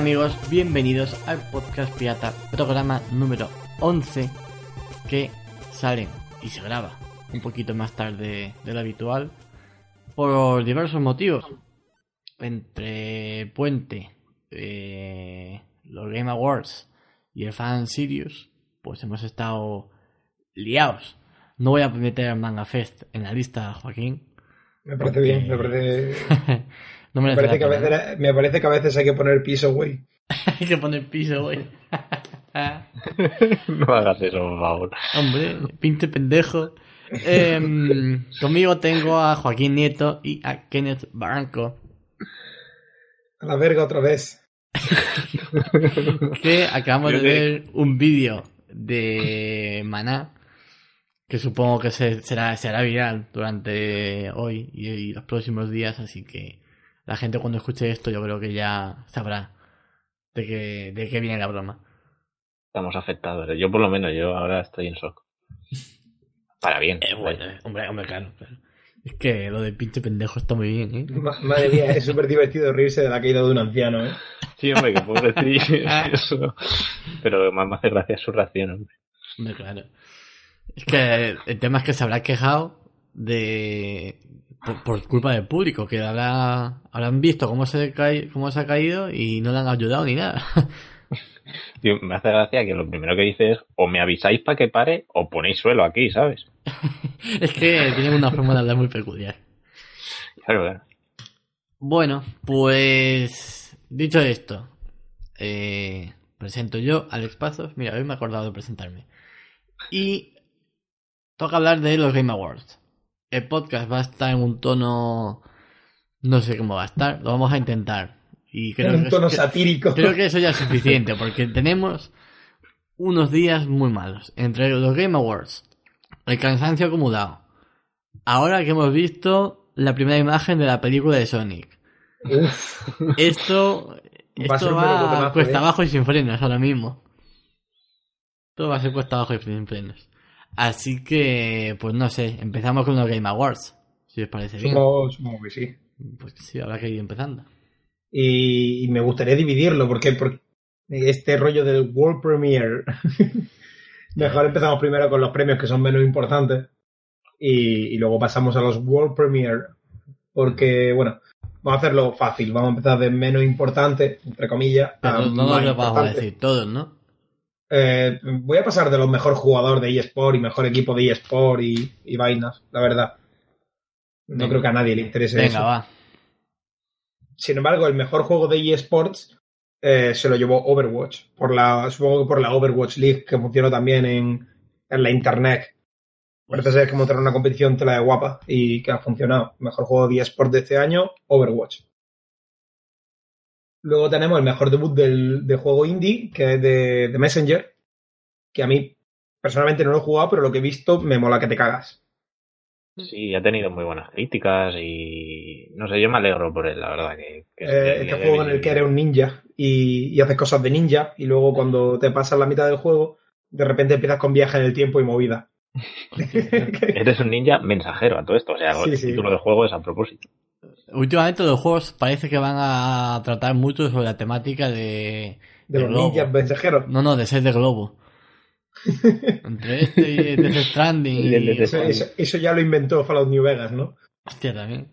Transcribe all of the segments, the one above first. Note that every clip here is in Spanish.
¿qué tal amigos? Bienvenidos al podcast Pirata, programa número 11 que sale y se graba un poquito más tarde de lo habitual por diversos motivos. Entre Puente, eh, los Game Awards y el Fan Sirius, pues hemos estado liados. No voy a meter Manga Fest en la lista, Joaquín. Me parece bien, me parece... no me, parece que a veces, me parece que a veces hay que poner piso, güey. Hay que poner piso, güey. No hagas eso, por favor. Hombre, pinte pendejo. Em, conmigo tengo a Joaquín Nieto y a Kenneth Barranco, A la verga otra vez. que acabamos de te- ver un vídeo de Maná, que supongo que se, será, será viral durante hoy y, y los próximos días, así que la gente cuando escuche esto yo creo que ya sabrá de qué, de qué viene la broma. Estamos afectados. Yo por lo menos, yo ahora estoy en shock. Para bien. Eh, bueno, eh, hombre, hombre, claro. Es que lo de pinche pendejo está muy bien, ¿eh? Ma- Madre mía, es súper divertido reírse de la caída de un anciano, ¿eh? Sí, hombre, que pobrecillo. eso. Pero más me hace gracia su reacción, hombre. Hombre, claro. Es que el tema es que se habrá quejado de. Por, por culpa del público, que habrá, habrán visto cómo se, cae, cómo se ha caído y no le han ayudado ni nada. Tío, me hace gracia que lo primero que dice es o me avisáis para que pare o ponéis suelo aquí, ¿sabes? es que tienen una forma de hablar muy peculiar. Claro, claro. Bueno, pues. Dicho esto, eh, presento yo, Alex Pazos. Mira, hoy me he acordado de presentarme. Y toca hablar de los Game Awards. El podcast va a estar en un tono. No sé cómo va a estar, lo vamos a intentar. Y creo en un que- tono que- satírico. Creo que eso ya es suficiente, porque tenemos unos días muy malos. Entre los Game Awards, el cansancio acumulado. Ahora que hemos visto la primera imagen de la película de Sonic. Uf, Esto, Va a ser esto va melocotonazo, cuesta ¿eh? abajo y sin frenos ahora mismo. Todo va a ser cuesta abajo y sin frenos. Así que, pues no sé, empezamos con los Game Awards. Si os parece bien. supongo, supongo que sí. Pues sí, habrá que ir empezando. Y, y me gustaría dividirlo, porque, porque este rollo del World Premiere. Mejor empezamos primero con los premios que son menos importantes. Y, y luego pasamos a los World Premiere. Porque, bueno, vamos a hacerlo fácil. Vamos a empezar de menos importante, entre comillas. Pero a no nos lo vamos a decir todos, ¿no? Eh, voy a pasar de los mejor jugador de eSport y mejor equipo de eSport y, y vainas, la verdad. No Venga. creo que a nadie le interese Venga, eso. va. Sin embargo, el mejor juego de eSports eh, se lo llevó Overwatch. Por la, supongo que por la Overwatch League, que funcionó también en, en la internet. Parece ser que montaron una competición tela de guapa y que ha funcionado. Mejor juego de eSports de este año, Overwatch. Luego tenemos el mejor debut del, de juego indie, que es de, de Messenger, que a mí personalmente no lo he jugado, pero lo que he visto me mola que te cagas. Sí, ha tenido muy buenas críticas y no sé, yo me alegro por él, la verdad. Que, que Eh, este juego en el que eres un ninja y, y haces cosas de ninja y luego cuando te pasas la mitad del juego, de repente empiezas con viaje en el tiempo y movida. Eres un ninja mensajero a todo esto, o sea, Sí, el sí. título del juego es a propósito. Últimamente los juegos parece que van a tratar mucho sobre la temática de... de los globo. ninjas mensajeros. No, no, de ser de globo. Entre este y Death Stranding Y Eso, eso- eso ya lo inventó Fallout New Vegas, ¿no? Hostia, también.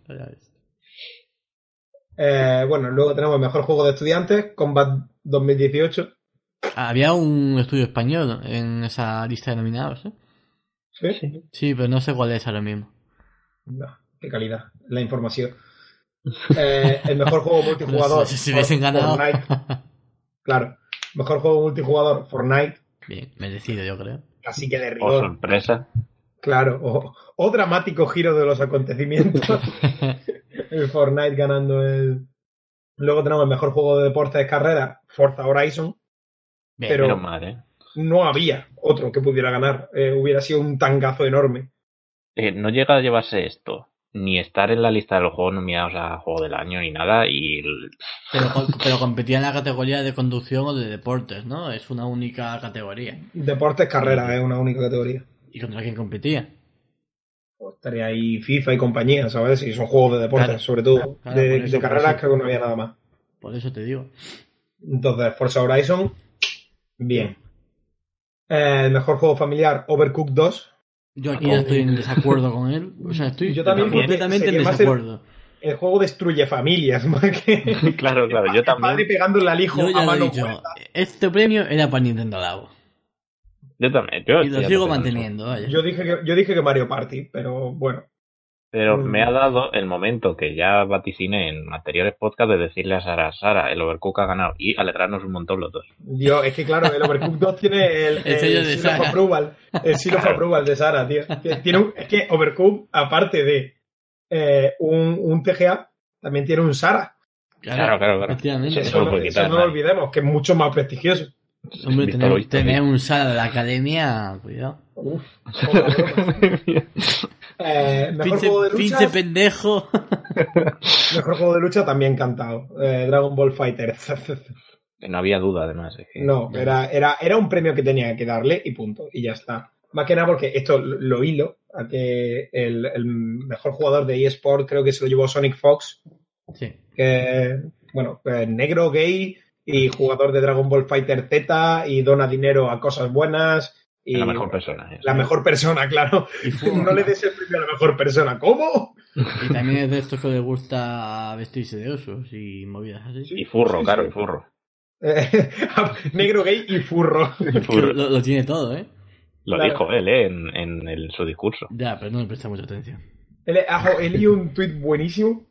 Eh, bueno, luego tenemos el mejor juego de estudiantes, Combat 2018. Había un estudio español en esa lista de nominados, ¿eh? ¿Sí? Sí, pero no sé cuál es ahora mismo. No, qué calidad, la información. Eh, el mejor juego multijugador. No sé, si hubiesen ganado. Fortnite. Claro. Mejor juego multijugador, Fortnite. Bien, merecido yo creo. Así que de O rigor. sorpresa. Claro. O, o dramático giro de los acontecimientos. el Fortnite ganando el. Luego tenemos el mejor juego de deporte de carrera, Forza Horizon. Bien, Pero- Menos mal, ¿eh? No había otro que pudiera ganar. Eh, hubiera sido un tangazo enorme. Eh, No llega a llevarse esto, ni estar en la lista de los juegos nominados a Juego del Año ni nada, y el- pero, pero competía en la categoría de conducción o de deportes, ¿no? Es una única categoría. Deportes carrera es una única categoría. ¿Y contra quién competía? Pues estaría ahí FIFA y compañía, ¿sabes? Y son juegos de deportes, Claro, sobre todo. claro, de eso, carreras creo que no había nada más. Por eso te digo. Entonces, Forza Horizon, bien. Eh, el mejor juego familiar, Overcooked 2. Yo aquí ya estoy en desacuerdo con él. O sea, estoy Yo también, completamente en el- desacuerdo. El juego destruye familias, más que... Claro, claro, yo el padre también. pegándole al hijo Yo a mano dicho. Este premio era para Nintendo Labo. Yo también. Yo Y lo sigo manteniendo, vaya. Yo dije, que, yo dije que Mario Party, pero bueno. Pero Mm. me ha dado el momento que ya vaticiné en anteriores podcasts de decirle a Sara, Sara, el Overcook ha ganado y alegrarnos un montón los dos. Dios, es que claro, el Overcooked 2 tiene el, El sello de Sara. approval. El seal of approval de Sara, tío. Que Tiene un- es que Overcooked, aparte de eh, un, un TGA, también tiene un Sara. Claro, claro, claro. Efectivamente. Eso Eso, lo no, eso lo olvidemos, que es mucho más prestigioso. Hombre, tener, un sala de la academia, cuidado. Uf. Eh, mejor Pinche, juego de lucha. pinche pendejo. Mejor juego de lucha también cantado. Eh, Dragon Ball Fighter. Que no había duda, además. es que- No, era, era, era un premio que tenía que darle y punto. Y ya está. Más que nada porque esto lo lo hilo a que el, el mejor jugador de eSport creo que se lo llevó Sonic Fox, Sí. que, bueno, pues, negro, gay y jugador de Dragon Ball Fighter Z y dona dinero a cosas buenas. Y la mejor persona. ¿eh? La mejor persona, claro. Y, No le des el premio a la mejor persona. ¿Cómo? y también es de estos que les gusta vestirse de osos y movidas así. Y furro, Sí, claro, sí. y furro. Eh, negro, gay y furro. Y furro. Lo, lo tiene todo, ¿eh? Lo Claro. dijo él, ¿eh? En, en el- su discurso. Ya, pero no le presta mucha atención. He, ajo, he leído un tuit buenísimo.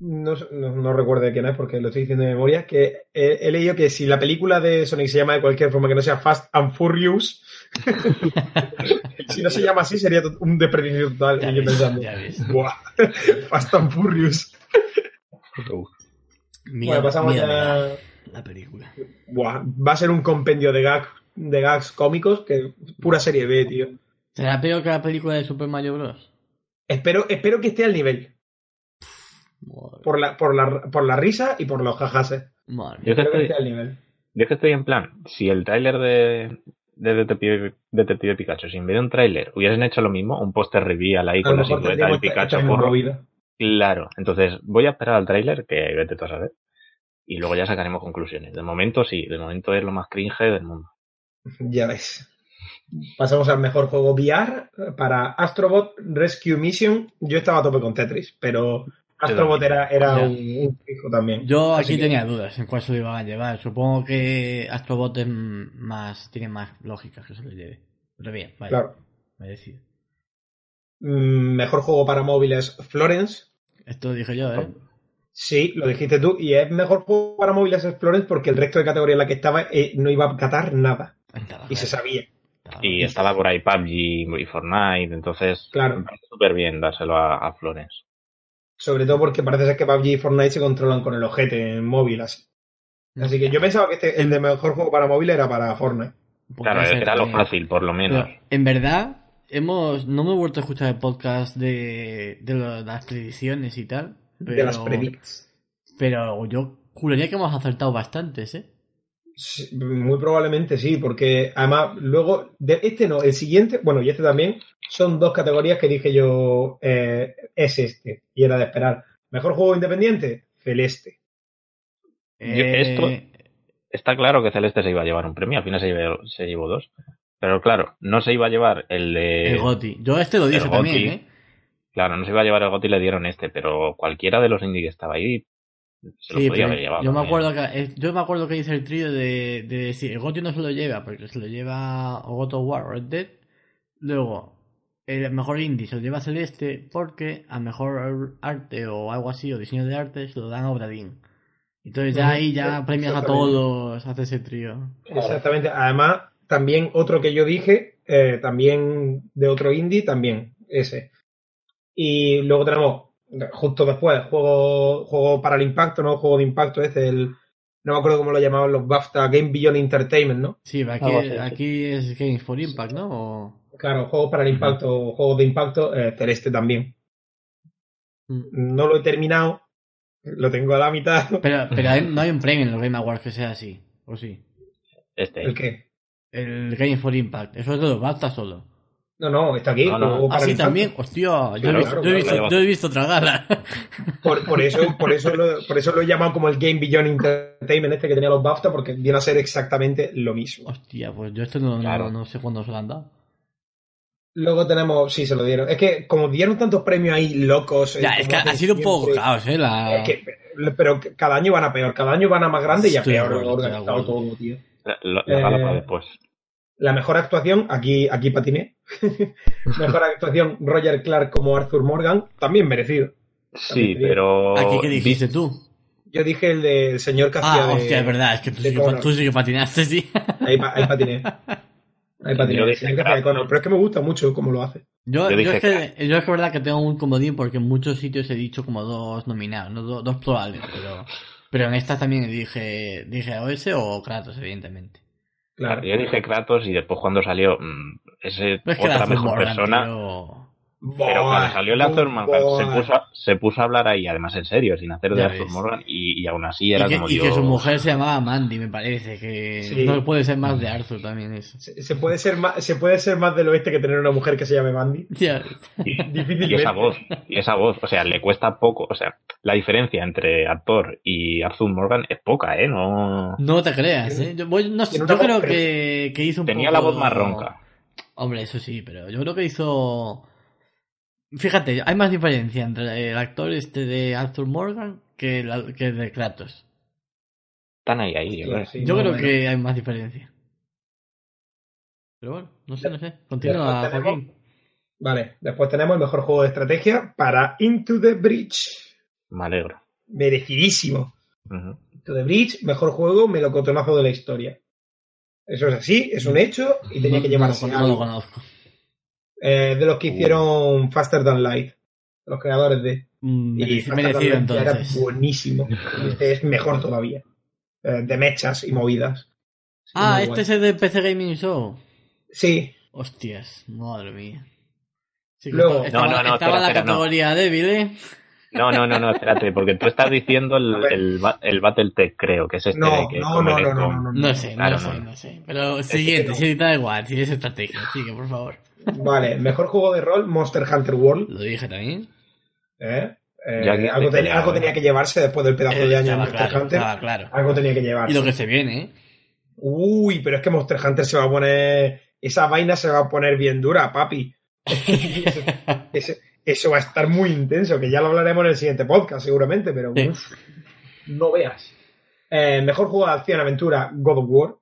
No, sé- no, no recuerdo de quién es porque lo estoy diciendo de memoria. Que he, he leído que si la película de Sonic se llama de cualquier forma que no sea Fast and Furious, si no se llama así sería un desperdicio total. Ya y yo ves, pensando, ya ves. "Buah, Fast and Furious. Mira, bueno, pasamos mira, ya. mira, la película. Buah, va a ser un compendio de, gag, de gags cómicos que pura serie B, tío. ¿Será peor que la película de Super Mario Bros? Espero, espero que esté al nivel. Madre, Por la, por la, por la risa y por los jajases. madre Yo que estoy, nivel. yo que estoy en plan, si el tráiler de, de Detective, Detective Pikachu, si en vez de un tráiler hubiesen hecho lo mismo, un póster reveal ahí A con la silueta esta- Pikachu. Claro, entonces voy a esperar al tráiler, que vete tú a saber, y luego ya sacaremos conclusiones. De momento sí, de momento es lo más cringe del mundo. Ya ves. Pasamos al mejor juego VR para Astrobot Rescue Mission. Yo estaba a tope con Tetris, pero Astrobot era, era un, un fijo también. Yo aquí que- tenía dudas en cuál se lo iban a llevar. Supongo que Astrobot es más, tiene más lógica que se lo lleve. Pero bien, vale. Claro. Mm, Mejor juego para móviles Florence. Esto lo dije yo, ¿eh? Sí, lo dijiste tú. Y es mejor juego para móviles es Florence porque el resto de categoría en la que estaba eh, no iba a catar nada. Estaba Y se sabía. estaba Y estaba por ahí PUBG y Fortnite, entonces Claro. me parece súper bien dárselo a, a Florence. Sobre todo porque parece ser que PUBG y Fortnite se controlan con el ojete en móvil. Así, Así que yo pensaba que este, el de mejor juego para móvil era para Fortnite. Podría Claro, ser era lo fácil, por lo menos. Pero, en verdad, hemos no me he vuelto a escuchar el podcast de, de lo- las predicciones y tal. Pero, De las predicts. pero yo juraría que hemos acertado bastantes, ¿eh? Sí, Muy probablemente sí, porque además luego, de este no, el siguiente, bueno, y este también, son dos categorías que dije yo, eh, es este, y era de esperar. Mejor juego independiente, Celeste. Yo- esto- Está claro que Celeste se iba a llevar un premio, al final se llevó, se llevó dos. Pero claro, no se iba a llevar el de... el Goti. Yo este lo dije también, Goti. ¿eh? Claro, no se iba a llevar el GOTY y le dieron este, pero cualquiera de los indie que estaba ahí se Sí, pero llevado. yo me acuerdo que yo me acuerdo que hice el trío de, de decir el Goti no se lo lleva porque se lo lleva o God of War o Red Dead luego el mejor indie se lo lleva Celeste porque a mejor arte o algo así o diseño de arte se lo dan a Obradín entonces ya ahí ya premias a todos hace ese trío Exactamente. Además, también otro que yo dije, eh, también de otro indie, también ese. Y luego tenemos, justo después, juego, juego para el impacto, ¿no? Juego de impacto, este, el, no me acuerdo cómo lo llamaban los BAFTA, Game Beyond Entertainment, ¿no? sí aquí, aquí es Games for Impact ¿no? O- Claro, juegos para el impacto, juegos de impacto, eh, Celeste también. Mm. No lo he terminado, lo tengo a la mitad. pero, pero hay- no hay un premio en los Game Awards que sea así o sí Este. ¿El qué? el Game for Impact eso es de los BAFTA solo No, no, está aquí. No, para Así Nintendo. también, hostia, yo, Claro, he, visto, claro, yo he claro. visto, yo he visto otra gala. Por, por eso, por, eso lo, por eso lo he llamado como el Game Beyond Entertainment este que tenía los BAFTA, porque viene a ser exactamente lo mismo. Hostia, pues yo esto no, no- Claro. no sé cuándo se lo han dado. Luego tenemos, sí, se lo dieron. Es que como dieron tantos premios ahí locos. eh, Ya, es que ha sido un poco caos, eh. La... es que- pero cada año van a peor, cada año van a más grande y a peor organizado todo, tío. La, la- la gala Eh, para después. La mejor actuación, aquí, aquí patiné. mejor actuación, Roger Clark como Arthur Morgan, también merecido. Sí, pero. ¿Aquí qué dijiste tú? Yo dije el del señor que hacía Ah, de- hostia, es verdad, es que tú de sí que, Connor. tú sí que patinaste, sí. Ahí, pa- ahí patiné. Ahí patiné. El señor de. Connor. Pero es que me gusta mucho cómo lo hace. Yo, Yo yo, dije es que, yo es que verdad que tengo un comodín porque en muchos sitios he dicho como dos nominados, no Do- dos probables, pero, pero en estas también dije, dije o ese o Kratos, evidentemente. Claro. Yo dije Kratos y después cuando salió mm, ese es otra mejor Morgan, persona. tío, Pero cuando salió el Arthur Morgan se puso, a, se puso a hablar ahí, además en serio, sin hacer de Arthur. Morgan, y, y aún así Y era que, como y que su mujer se llamaba Mandy, me parece, que Sí. no puede ser más de Arthur también eso. Se, se puede ser más, se puede ser más del oeste que tener una mujer que se llame Mandy. Y, Difícilmente. y esa voz, y esa voz, o sea, le cuesta poco, o sea, la diferencia entre actor y Arthur Morgan es poca, ¿eh? No. No te creas, ¿eh? Yo, voy- no yo creo que, que hizo un Tenía poco- la voz más ronca. Hombre, eso sí, pero yo creo que hizo... Fíjate, hay más diferencia entre el actor este de Arthur Morgan que el, que el de Kratos. Están ahí, ahí, yo Sí, creo. sí, yo creo que hay más diferencia. Pero bueno, no sé, no sé. Continúa, Después tenemos- Joaquín. Vale, después tenemos el mejor juego de estrategia para Into the Breach. Me alegro. Merecidísimo. Into the Breach, mejor juego, melocotonazo de la historia. Eso es así, es un hecho y tenía No- que no llevarse lo- no, lo conozco. Eh, de los que Uh. hicieron Faster Than Light, los creadores de. Mm, Y merecido Than Light era entonces. buenísimo. Este es mejor todavía. Eh, de mechas y movidas. Sí, Ah, este guay. es el de PC Gaming Show. Sí, Hostias, madre mía. Sí, Luego- estaba, No, no, no, estaba espera, en la espera, no. categoría débil, ¿eh? No, no, no, no, espérate, porque tú estás diciendo el, el, el Battletech, creo, que es este no, que no, no, no, no, no, no. No sé, Claro, no sé, no. no sé. Pero que siguiente, no. sí, da igual, si es estrategia. Sigue, por favor. Vale, mejor juego de rol, Monster Hunter World. Lo dije también. ¿eh? Eh, algo, algo tenía que llevarse después del pedazo Eh, de año de estaba Monster claro, Hunter. claro. Algo tenía que llevarse. Y lo que se viene, ¿eh? Uy, pero es que Monster Hunter se va a poner. Esa vaina se va a poner bien dura, papi. Eso, eso va a estar muy intenso, que ya lo hablaremos en el siguiente podcast, seguramente, pero Sí. uf, no veas. Eh, mejor juego de acción aventura, God of War.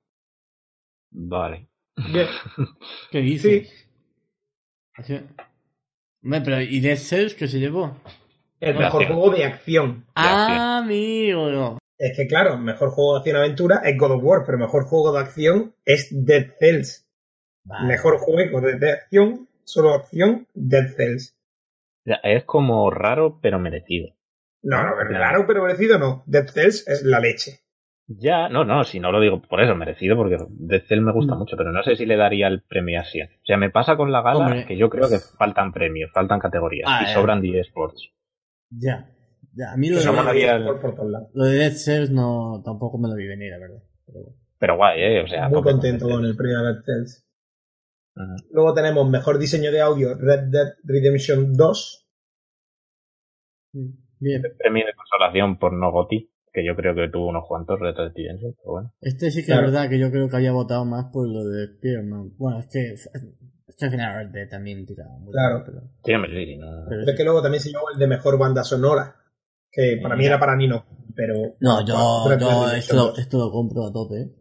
Vale. Bien, ¿Qué sí. Así- Hombre, pero ¿y Dead Cells que se llevó? El mejor acción. juego de acción. Ah, amigo. Es que, claro, mejor juego de acción aventura es God of War, pero mejor juego de acción es Dead Cells. Vale. Mejor juego de, de acción, solo acción, Dead Cells. Es como raro, pero merecido. No, no, claro, pero merecido no. Dead Cells es la leche. Ya, no, no, si no lo digo por eso, merecido, porque Dead Cell me gusta Mm. mucho, pero no sé si le daría el premio así. O sea, me pasa con la gala Hombre. que yo creo que faltan premios, faltan categorías, Ah, y ya. sobran 10 sports. Ya. Ya, a mí lo Que de, el- por, por todos lados. lo de Dead Cells no, tampoco me lo vi venir, la verdad. Pero guay, ¿eh? O sea, Muy contento con el premio de Dead Cells. Luego tenemos mejor diseño de audio, Red Dead Redemption 2. Bien. Premio de consolación por no Goti, que yo creo que tuvo unos cuantos retos de pero bueno. Este sí que Claro. es verdad que yo creo que había votado más por lo de Spearman. Bueno, es que, es que al final Red Dead también tira mucho. Claro. Pero, Sí, sí, no. pero Pero es que luego también se llevó el de mejor banda sonora, que para mí era para Nino, pero... No, yo, Red Dead yo esto, lo- 2. esto lo compro a tope. ¿eh?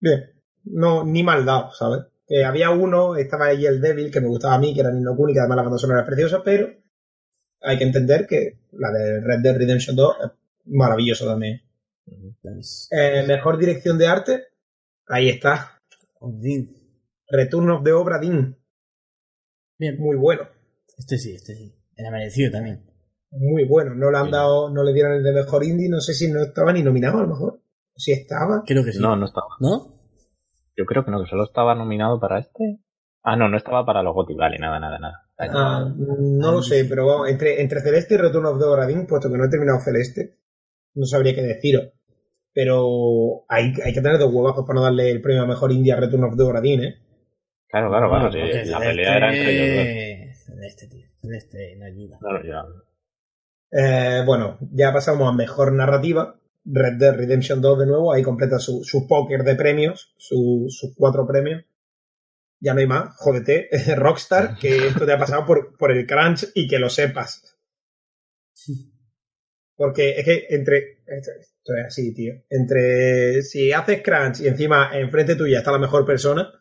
Bien, no, ni mal dado, ¿sabes? Que había uno, estaba ahí el débil, que me gustaba a mí, que era Nino Kuni, que además la banda sonora es preciosa, pero hay que entender que la de Red Dead Redemption 2 es maravillosa también. Eh, mejor dirección de arte, ahí está, Odin. Return of the Obra Dinn, Bien. muy bueno, Este sí, este sí. Era merecido también. muy bueno. No le han dado, no le dieron el de mejor indie, no sé si no estaba ni nominado a lo mejor. Si estaba. Creo que sí. No, no estaba. ¿No? Yo creo que no, que solo estaba nominado para este. Ah, no, no estaba para los Goti, vale, nada, nada, nada. Ah, no lo sé, pero vamos, entre, entre Celeste y Return of the Obra Dinn, puesto que no he terminado Celeste, no sabría qué deciros. Pero hay, hay que tener dos huevazos para no darle el premio a mejor indie a Return of the Obra Dinn, ¿eh? Claro, claro, claro. la pelea era entre ellos dos. Celeste, tío. Celeste, no ayuda. Claro, ya. Eh, bueno, ya pasamos a mejor narrativa. Red Dead Redemption 2 de nuevo, ahí completa su, su póker de premios, sus cuatro premios. Ya no hay más, jódete, Rockstar, que esto te ha pasado por, por el crunch y que lo sepas. Porque es que entre. Esto, es así, tío. Entre. Si haces crunch y encima enfrente tuya está la mejor persona.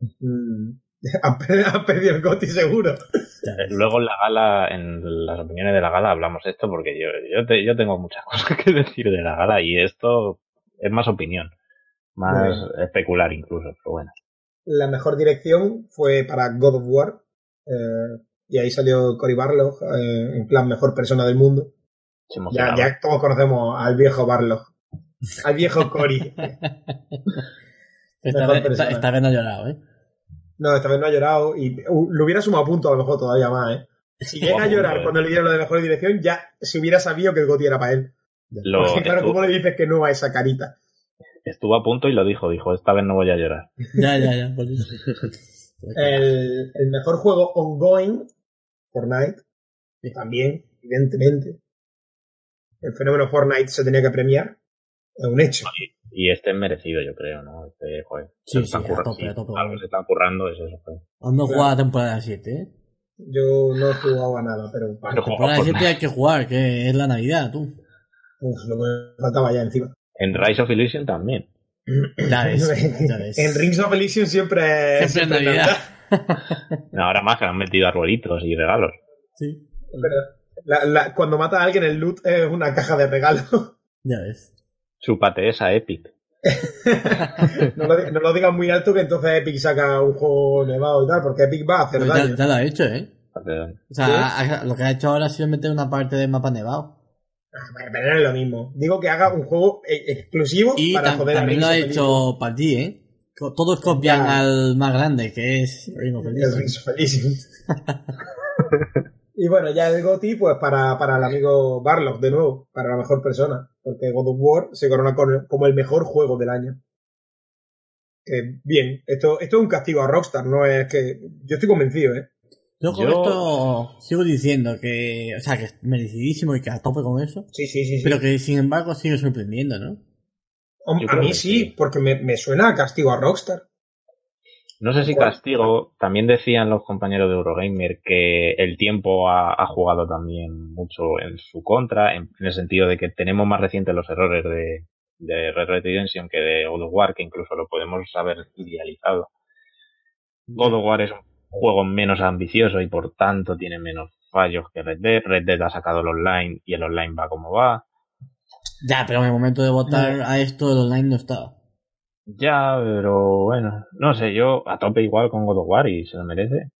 Mmm, has perdido el GOTI seguro. Luego en la gala, en las opiniones de la gala hablamos de esto porque yo, yo, yo tengo muchas cosas que decir de la gala y esto es más opinión, más especular incluso, pero bueno. La mejor dirección fue para God of War eh, y ahí salió Cory Barlog eh, en plan mejor persona del mundo. Ya, ya, todos conocemos al viejo Barlog, al viejo Cory. esta, vez, esta vez no ha llorado, ¿eh? No, esta vez no ha llorado y uh, lo hubiera sumado a punto a lo mejor todavía más, ¿eh? Si llega a llorar cuando le dieron lo de mejor dirección, ya se hubiera sabido que el Goti era para él. claro, ¿cómo le dices que no a esa carita? Estuvo a punto y lo dijo, dijo, esta vez no voy a llorar. ya, ya, ya, por eso. el, el mejor juego ongoing, Fortnite, y también, evidentemente. El fenómeno Fortnite se tenía que premiar, es un hecho. Y este es merecido, yo creo, ¿no? Este, joder. Sí, sí, a tope, a tope. Algo se está currando, eso, eso. Aún no jugado a temporada 7, ¿eh? Yo no he jugado a nada, pero... Para temporada 7 hay que jugar, que es la Navidad, tú. Uf, lo que faltaba ya encima. En Rise of Elysium también. Ya ves, ya ves. En Rings of Elysium siempre es... Siempre, Navidad. ahora más que han metido arbolitos y regalos. Sí. Pero la, la, cuando mata a alguien el loot es una caja de regalos. Ya ves. Chúpate esa Epic. no, lo, no, lo, digan muy alto que entonces Epic saca un juego nevado y tal, porque Epic va a hacer pues daño. Ya, lo ha hecho, ¿eh? O sea, lo que ha hecho ahora ha sido meter una parte del mapa nevado. Ah, pero no es lo mismo. Digo que haga un juego e, exclusivo y para joder también lo ha hecho para ti, ¿eh? Todos copian al más grande, que es Ring of Elysium. Y bueno, ya el GOTI, pues para, para el amigo Barlock, de nuevo, para la mejor persona. Porque God of War se corona como el mejor juego del año. Que bien, esto, esto es un castigo a Rockstar, no es que. Yo estoy convencido, ¿eh? Yo con esto sigo diciendo que. O sea, que es merecidísimo y que a tope con eso. Sí, sí, sí. Pero que sin embargo sigue sorprendiendo, ¿no? A mí sí, porque me, me suena a castigo a Rockstar. No sé si castigo, también decían los compañeros de Eurogamer que el tiempo ha, jugado también mucho en su contra, en, el sentido de que tenemos más recientes los errores de, de Red Red Redemption que de God of War, que incluso lo podemos haber idealizado. God of War es un juego menos ambicioso y por tanto tiene menos fallos que Red Dead. Red Dead ha sacado el online y el online va como va. Ya, pero en el momento de votar a esto el online no estaba. Ya, pero bueno, no sé, yo a tope igual con God of War y se lo merece.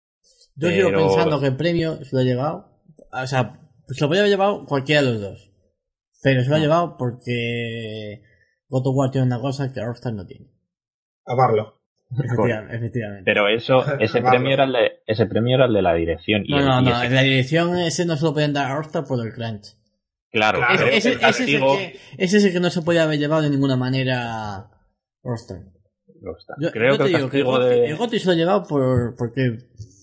Yo sigo pensando que el premio se lo ha llevado, o sea, se lo podría haber llevado cualquiera de los dos. Pero se lo ha ah. llevado porque God of War tiene una cosa que Rockstar no tiene. Amarlo. Efectivamente, efectivamente. Pero eso, ese premio era el de, ese premio era el de la dirección. no, no, no, en la dirección ese no se lo podían dar a Rockstar por el crunch. Claro, ese, es el que, ese es el que no se podía haber llevado de ninguna manera Rockstar. Yo, Creo que, te digo que el, Goti, se lo ha llevado por, porque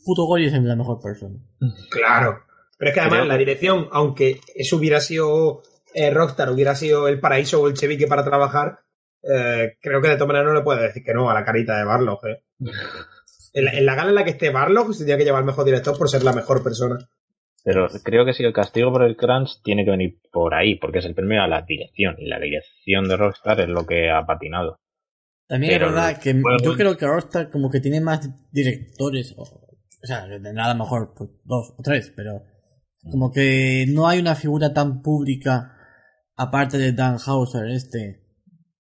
puto Gory es la mejor persona. Claro. Pero es que además la dirección, aunque eso hubiera sido eh, Rockstar, hubiera sido el paraíso o el chevique para trabajar, eh, creo que de todas maneras no le puede decir que no a la carita de Barlog. Eh. en, la, gala en la que esté Barlog, se tendría que llevar el mejor director por ser la mejor persona. Pero creo que sí, el castigo por el crunch tiene que venir por ahí, porque es el premio a la dirección, y la dirección de Rockstar es lo que ha patinado. También es verdad que yo creo que Rockstar como que tiene más directores, o, sea, tendrá a lo mejor pues, dos o tres, pero como que no hay una figura tan pública aparte de Dan Hauser este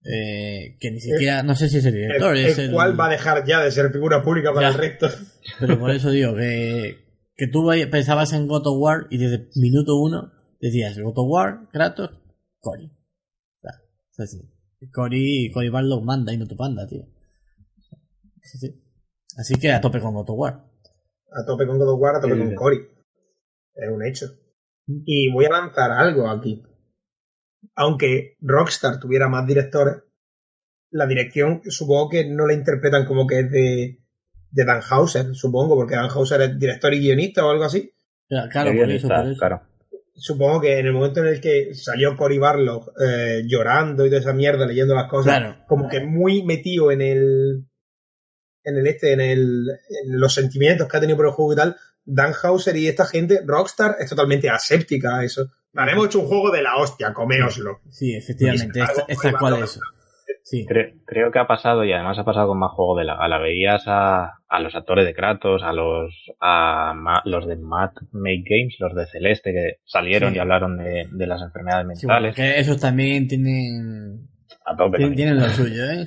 eh, que ni siquiera no sé si es el director el, es el, cual va a dejar ya de ser figura pública para el resto. Pero por eso digo que que tú pensabas en God of War y desde minuto uno decías God of War Kratos Cory o sea, es así Cory, Cory Barlow manda y no tu panda, tío. Sí, sí. Así que a tope con God of War. A tope con God of War, a tope con Cory. Es un hecho. Y voy a lanzar algo aquí. Aunque Rockstar tuviera más directores, la dirección supongo que no la interpretan como que es de, de Dan Hauser, supongo, porque Dan Hauser es director y guionista o algo así. Claro, por eso, por eso. claro. Supongo que en el momento en el que salió Cory Barlog eh, llorando y toda esa mierda, leyendo las cosas, Claro. como que muy metido en el en el este, en el en los sentimientos que ha tenido por el juego y tal, Dan Hauser y esta gente, Rockstar, es totalmente aséptica a eso. Hemos hecho un juego de la hostia, coméoslo. Sí, efectivamente, es, es tal cual eso. Sí. Creo, creo que ha pasado y además ha pasado con más juegos de la gala. Veías a, a los actores de Kratos, a los a Ma- los de Mad Make Games, los de Celeste que salieron Sí. y hablaron de, de las enfermedades Sí, bueno, mentales. que esos también tienen, a tope tienen, lo suyo, ¿eh?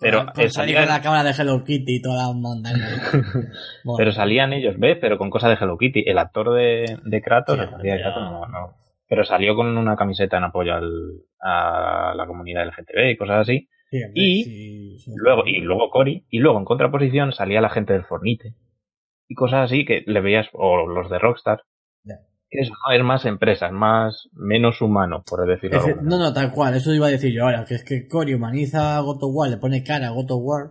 Pero, eh, salir salían- con la cámara de Hello Kitty y toda la. Bueno, Pero salían ellos, ¿ves? Pero con cosas de Hello Kitty. El actor de, de Kratos, Sí, el de. Kratos, no, no. Pero salió con una camiseta en apoyo al, a la comunidad LGTB y cosas así. sí, hombre, y sí, sí. Luego, y luego Cory, y luego en contraposición salía la gente del Fornite. Y cosas así que le veías, o los de Rockstar. ¿no? Es más empresa, es más, menos humano, por decirlo Es no, no, tal cual, eso iba a decir yo ahora, que es que Cory humaniza a God of War, le pone cara a God of War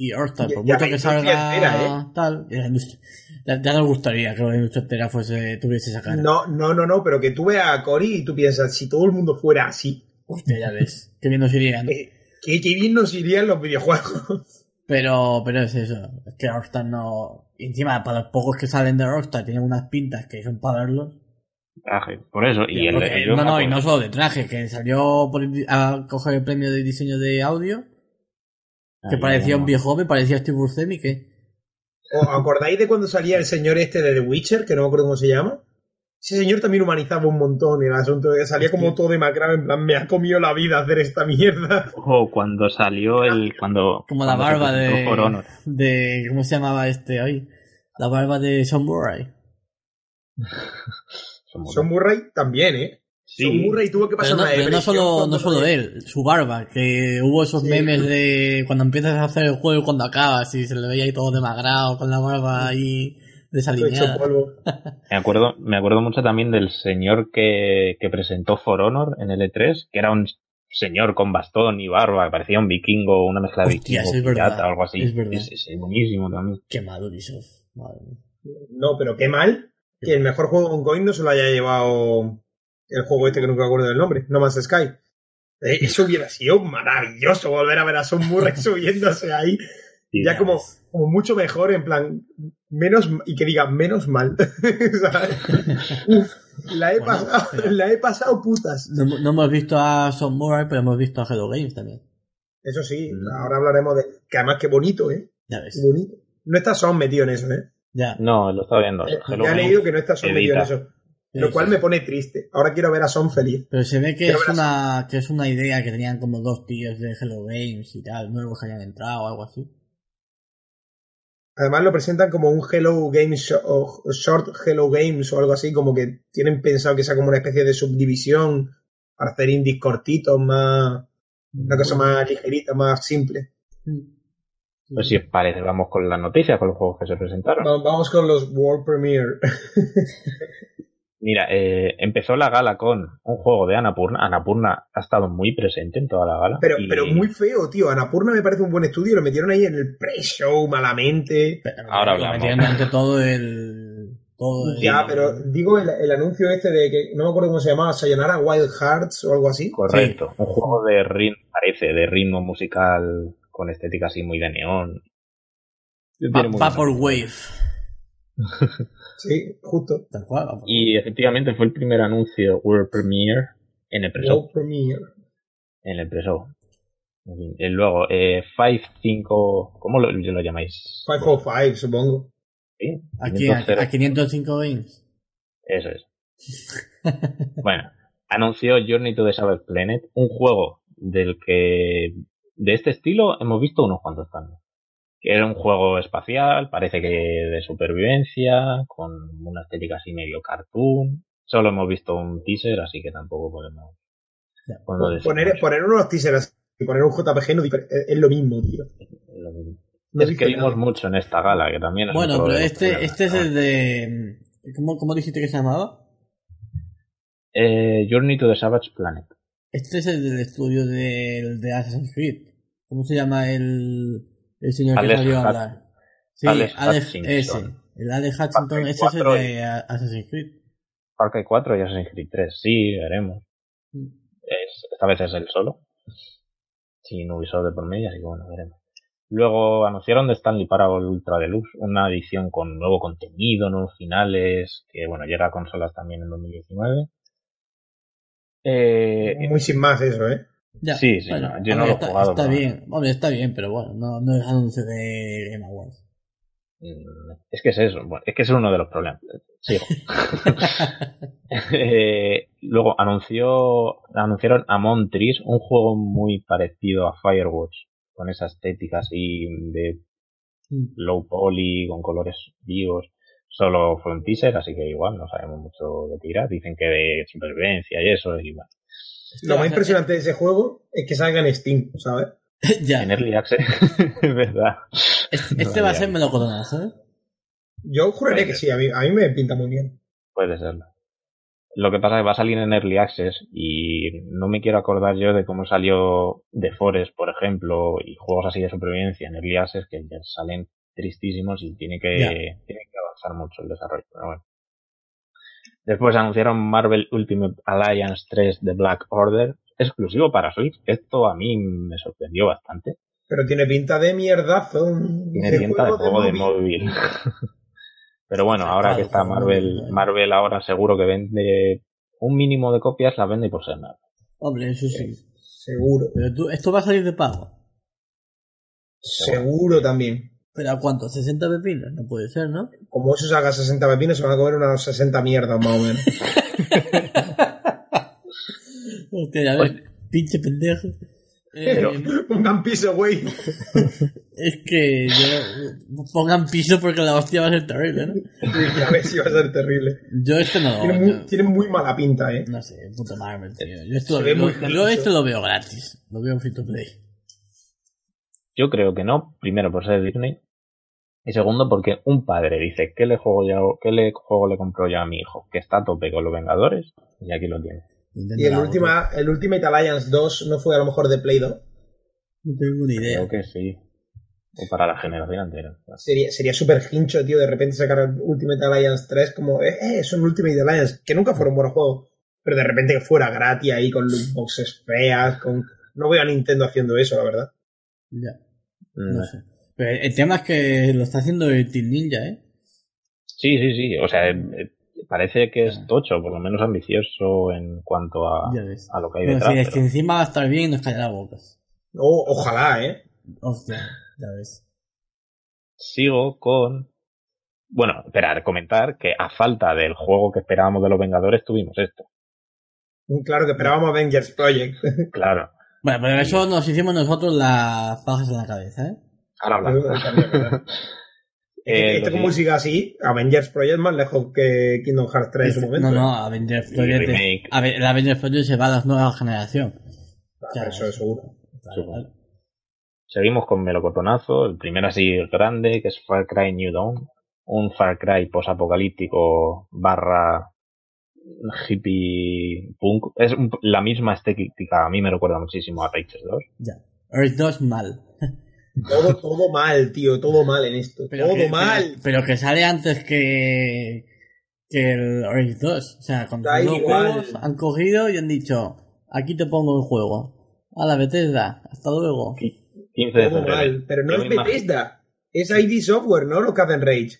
y Ya- por mucho que salga entera, ¿eh? tal, la industria- ya, ya nos gustaría que la industria entera fuese, tuviese esa cara. No, no, no, no, pero que tú veas a Cory y tú piensas, si todo el mundo fuera así, Hostia, ya ves, que bien nos iría, ¿no? eh, qué, qué bien nos irían los videojuegos. Pero, pero es eso, es que Rockstar no... y encima, para los pocos que salen de Rockstar tienen unas pintas que son para verlos. Traje, por eso. Y el, Porque- yo no, no, y no solo de traje, que salió por- a coger el premio de diseño de audio, que Ay, parecía no. un viejo me parecía Steve Buscemi, que... ¿Os acordáis de cuando salía el señor este de The Witcher, que no me acuerdo cómo se llama? Ese señor también humanizaba un montón el asunto, que salía como todo demacrado, en plan, me ha comido la vida hacer esta mierda. Ojo, cuando salió el. Cuando, Como la cuando barba de, For Honor. de... ¿Cómo se llamaba este hoy? La barba de Sean Murray. Son Murray también, ¿eh? Sí. Son Murray tuvo que Pero pasar no, una pero no depresión solo, no solo él, su barba, que hubo esos Sí. memes de cuando empiezas a hacer el juego y cuando acabas y se le veía ahí todo demagrado con la barba ahí desalineada. Me acuerdo, me acuerdo mucho también del señor que, que presentó For Honor en el E3, que era un señor con bastón y barba, que parecía un vikingo, una mezcla de Hostia, vikingo, sí, es verdad, pirata o algo así. es verdad. Es, es buenísimo también. Qué mal Ubisoft. Madre mía. No, pero qué mal que el mejor juego ongoing no se lo haya llevado el juego este que nunca me acuerdo del nombre, No Man's Sky. Eh, Eso hubiera sido maravilloso volver a ver a Son Murray subiéndose ahí, Sí, ya como, mucho mejor, en plan, menos, y que diga menos mal. Uf, la he, Bueno, pasado, pero- la he pasado putas. No, no hemos visto a Sean Murray, pero hemos visto a Hello Games también. Eso sí, Mm. ahora hablaremos de. Que además, qué bonito, ¿eh? Ya Qué ves. bonito. No está Son metido en eso, ¿eh? Ya. No, lo estaba viendo. Eh, ya he leído que no está Son metido en eso. Lo cual me pone triste. Ahora quiero ver a Son feliz. Pero se ve que es una que es una idea que tenían como dos tíos de Hello Games y tal, nuevos que hayan entrado o algo así. Además lo presentan como un Hello Games Sh- o Short Hello Games o algo así, como que tienen pensado que sea como una especie de subdivisión para hacer indies cortitos, más una cosa más ligerita, más simple. Pues si os parece, vamos con las noticias, con los juegos que se presentaron. Va- Vamos con los World Premiere. Mira, eh, empezó la gala con un juego de Anapurna. Anapurna ha estado muy presente en toda la gala. Pero, y- pero muy feo, tío. Anapurna me parece un buen estudio, lo metieron ahí en el pre-show malamente. Pero Ahora lo hablamos. metieron durante todo el todo el- Ya, pero digo el, el anuncio este de que no me acuerdo cómo se llamaba, Sayonara Wild Hearts o algo así. Correcto. Un juego de ritmo, parece, de ritmo musical con estética así muy de neón. Vaporwave. Sí, justo. Tal cual. Y efectivamente fue el primer anuncio World Premiere en el pre-show. World Premiere. En el fin, y luego, eh, 5, ¿cómo lo, lo llamáis? 505, supongo. Sí, Aquí 500. a, a 505 games. Eso es. bueno, anunció Journey to the Savage Planet, un juego del que de este estilo hemos visto unos cuantos también. Que era un juego espacial, parece que de supervivencia, con una estética así medio cartoon. Solo hemos visto un teaser, así que tampoco podemos, decir Poner, poner unos teasers y poner un JPG no es es lo mismo, tío. Lo mismo. No es que vimos nada. mucho en esta gala, que también es Bueno, pero este, este es el de. ¿cómo, ¿Cómo dijiste que se llamaba? Eh, Journey to the Savage Planet. Este es el del estudio del de Assassin's Creed. ¿Cómo se llama el, el señor que Alex salió a hablar? Sí, Alex Alex, ese. El Alex Hutchinson, ese es el 4 de Assassin's Creed. Far Cry 4 y Assassin's Creed 3. Sí, veremos. Mm. Es, esta vez es el solo. Sin Ubisoft de por medio, así que bueno, veremos. Luego anunciaron de Stanley Parable Ultra Deluxe, una edición con nuevo contenido, nuevos finales, que bueno, llega a consolas también en 2019. Eh, Muy sin más eso, ¿eh? Ya, Sí, sí, bueno, no, yo no lo he está, jugado, Está pero- bien, hombre, está bien, pero bueno, no, no es anuncio de Game Awards. Mm, Es que es eso, bueno, es que es uno de los problemas. Sigo. Eh, luego anunció, anunciaron Among Trees, un juego muy parecido a Firewatch, con esa estética así de Mm. low poly, con colores vivos. Solo fue un teaser, así que igual no sabemos mucho de tirar. Dicen que de supervivencia y eso, y bueno. Lo más impresionante de ese juego es que salga en Steam, ¿sabes? ya. En Early Access, es verdad. Este, No este va a ser melocotonazo, ¿eh? Yo juraría que sí, a mí, a mí me pinta muy bien. Puede serlo. Lo que pasa es que va a salir en Early Access y no me quiero acordar yo de cómo salió The Forest, por ejemplo, y juegos así de supervivencia en Early Access que ya salen tristísimos y tiene que, tiene que avanzar mucho el desarrollo. Pero bueno. Después anunciaron Marvel Ultimate Alliance 3 de Black Order, exclusivo para Switch. Esto a mí me sorprendió bastante. Pero tiene pinta de mierdazo. Tiene de pinta de juego de móvil. móvil. Pero bueno, ahora que está Marvel, Marvel ahora seguro que vende un mínimo de copias, la vende por ser Marvel. Hombre, eso sí. Seguro. Pero tú, esto va a salir de pago. Seguro también. ¿Pero a cuánto? ¿60 pepinos? No puede ser, ¿no? Como eso salga 60 pepinos, se van a comer unas 60 mierdas más o menos. Hostia, ya ves, pinche pendejo. Eh, Pero- Pongan piso, güey. Es que yo, pongan piso porque la hostia va a ser terrible, ¿no? Ya ves si va a ser terrible. Yo este no Tiene lo muy, yo- tiene muy mala pinta, ¿eh? No sé, puto Marvel, tío. Yo, esto lo, yo- esto lo veo gratis. Lo veo en free to play. Yo creo que no, primero por ser Disney y segundo porque un padre dice ¿qué le juego yo, qué le juego le compro yo a mi hijo? Que está a tope con los Vengadores y aquí lo tiene. Y el, última, el Ultimate Alliance 2 no fue a lo mejor de Play 2. otra. No tengo ni idea. Creo que sí. O para la generación entera. Sería, sería súper hincho, tío, de repente sacar el Ultimate Alliance 3 como, eh, eh, es un Ultimate Alliance, que nunca fueron buenos juegos, pero de repente que fuera gratis ahí con loot boxes feas, con... No veo a Nintendo haciendo eso, la verdad. Ya, no sé. Pero el tema es que lo está haciendo el Team Ninja, ¿eh? Sí, sí, sí. O sea, eh, parece que es Ah. tocho, por lo menos ambicioso en cuanto a, a lo que hay Pero detrás. si es que encima va a estar bien y nos callará bocas. Ojalá, ¿eh? Hostia, ya ves. Sigo con. Bueno, esperar, comentar que a falta del juego que esperábamos de los Vengadores tuvimos esto. Claro que esperábamos Avengers Project. Claro. Bueno, pero eso nos hicimos nosotros las pajas en la cabeza, ¿eh? Ahora hablamos. Eh, Esto como siga así, Avengers Project más lejos que Kingdom Hearts 3 en su momento. no, no, Avengers Project. es- el Avengers Project se va a la nueva generación. Ah, pero eso es seguro. Claro, claro. Seguimos con Melocotonazo, el primero así grande, que es Far Cry New Dawn. Un Far Cry posapocalíptico barra hippie punk. Es un- la misma estética, a mí me recuerda muchísimo a Rachel 2. Ya. Earth 2 mal. Todo, todo mal, tío, todo mal en esto. todo que, mal. Pero, pero que sale antes que, que el Earth 2. O sea, con Da los juegos han cogido y han dicho, aquí te pongo el juego. A la Bethesda, hasta luego. 15 de Todo febrero. mal. Pero no es Bethesda. Es ID Software, no lo que hacen Rage.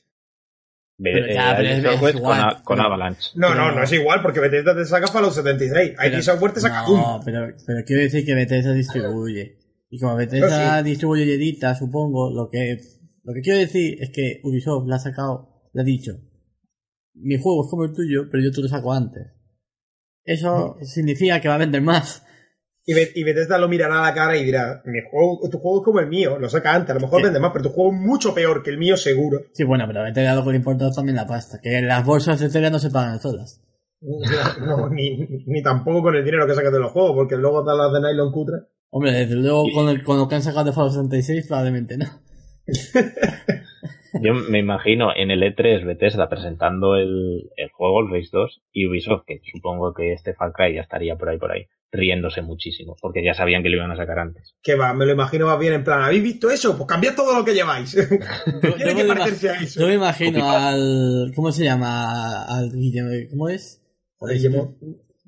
Pero eh, ya, pero ID es- Software es igual, con, pero- Avalanche. No, Pero- no, no es igual, porque Bethesda te saca Fallout 76. Pero- ID Software te saca. No, pero, pero quiero decir que Bethesda distribuye. Y como Bethesda Pero distribuye y edita, supongo, lo que, lo que quiero decir es que Ubisoft le ha sacado, le ha dicho, mi juego es como el tuyo, pero yo te lo saco antes. Eso significa que va a vender más. Y, Be- y Bethesda lo mirará a la cara y dirá, mi juego, tu juego es como el mío, lo saca antes, a lo mejor Sí. vende más, pero tu juego es mucho peor que el mío seguro. Sí, bueno, pero Bethesda lo que le importa es también la pasta, que las bolsas de Ethereum no se pagan solas. No, ni, ni tampoco con el dinero que sacas de los juegos, porque luego dan las de nylon cutre. Hombre, desde luego Sí. con, el, con lo que han sacado de Fallout 76 probablemente no. Yo me imagino en el E3 Bethesda presentando el, el juego, el Race 2, y Ubisoft, que supongo que este Far Cry ya estaría por ahí por ahí, riéndose muchísimo, porque ya sabían que lo iban a sacar antes. Que va, me lo imagino más bien en plan, ¿habéis visto eso? Pues cambiad todo lo que lleváis. Tiene que me parecerse a eso. yo me imagino al. ¿Cómo se llama? Al Guillemot. ¿Cómo es?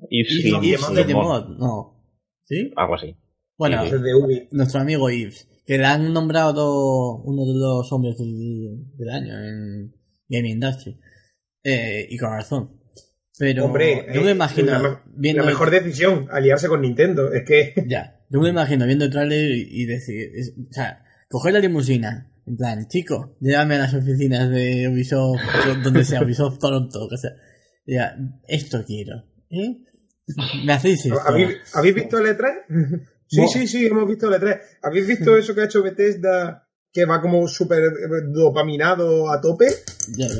Yves Guillemot, no. ¿Sí? algo así. Bueno, de Ubi. nuestro amigo Yves, que le han nombrado uno de los hombres del, del año en Game Industry. Eh, y con razón. Pero Hombre, yo eh, me imagino la, me- viendo la mejor decisión, aliarse con Nintendo. Es que Ya, yo me imagino viendo el trailer y, y decir, es- o sea, coger la limusina, en plan, chico, llévame a las oficinas de Ubisoft, do- donde sea, Ubisoft Toronto, que sea. Ya, esto quiero, ¿eh? Me hacéis esto. ¿Habéis, ¿habéis visto el E3? Sí, sí, sí, hemos visto el E3. ¿Habéis visto eso que ha hecho Bethesda que va como súper dopaminado a tope?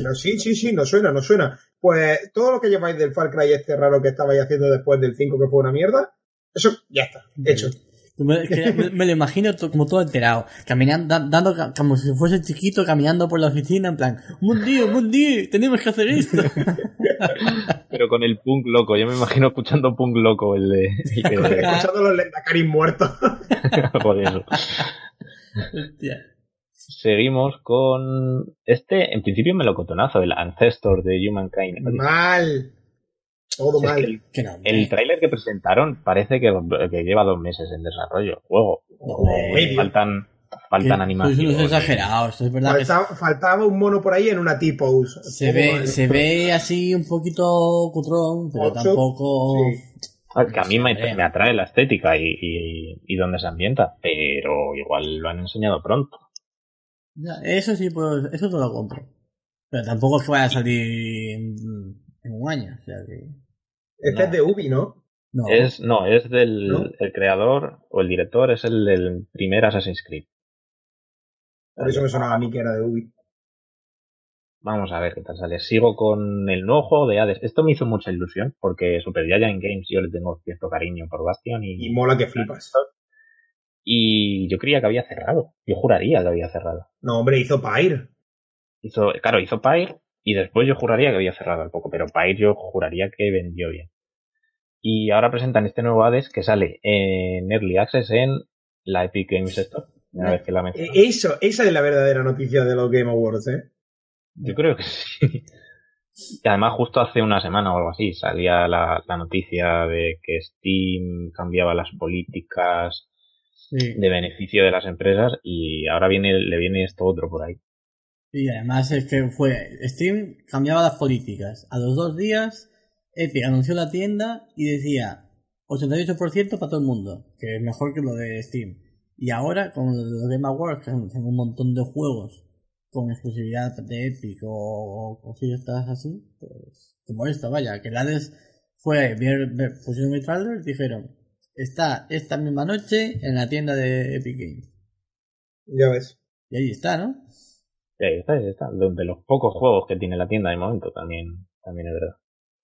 No, sí, sí, sí, no suena, no suena. Pues todo lo que lleváis del Far Cry este raro que estabais haciendo después del 5 que fue una mierda, eso ya está, hecho. Me, que me- me lo imagino to- como todo alterado, caminando, da- dando como si fuese chiquito, caminando por la oficina, en plan, un día, un día, tenemos que hacer esto. Pero con el punk loco, yo me imagino escuchando punk loco el de... el de- Escuchando los Lendacaris muertos. por eso. Hostia. Seguimos con este, en principio melocotonazo, el Ancestor de Humankind. mal. Todo Es que mal. el, Que no, el tráiler que presentaron parece que, que lleva dos meses en desarrollo. el Juego. Hombre, faltan faltan animaciones. es verdad que Faltaba, un mono por ahí en una T-pose. se ve, se ve así un poquito cutrón, pero Ocho, tampoco... Que a mí me, me atrae la estética y, y, y dónde se ambienta, pero igual lo han enseñado pronto. Ya, eso sí, pues, eso te lo compro. Pero tampoco es que vaya a salir en, en un año, o sea que... Este No. es de Ubi, ¿no? No, Es, no, es del ¿No? el creador o el director, es el del primer Assassin's Creed. Por eso me sonaba a mí que era de Ubi. Vamos a ver qué tal sale. Sigo con el nuevo juego de Hades. Esto me hizo mucha ilusión porque Super Giant Games yo le tengo cierto cariño por Bastion y, Y mola que flipas. y yo creía que había cerrado. Yo juraría que había cerrado. No, hombre, hizo Pyre. Hizo, claro, hizo Pyre y después yo juraría que había cerrado al poco, pero Pyre yo juraría que vendió bien. Y ahora presentan este nuevo Hades que sale en Early Access en la Epic Games Store. Una vez que la Eh. Eso, esa es la verdadera noticia de los Game Awards, ¿eh? Yo creo que sí. Y además justo hace una semana o algo así salía la, la noticia de que Steam cambiaba las políticas sí. de beneficio de las empresas y ahora viene le viene esto otro por ahí. Y además es que fue, Steam cambiaba las políticas. A los dos días, Epic anunció la tienda y decía 88% para todo el mundo, que es mejor que lo de Steam. Y ahora, con los Game Awards, que hacen un montón de juegos con exclusividad de Epic o, o cositas así, pues como esto, vaya, que el Hades fue, pusieron el trailer, dijeron, está esta misma noche en la tienda de Epic Games. Ya ves. Y ahí está, ¿no? Y ahí está, ahí está. De, de los pocos juegos que tiene la tienda de momento también, también es verdad.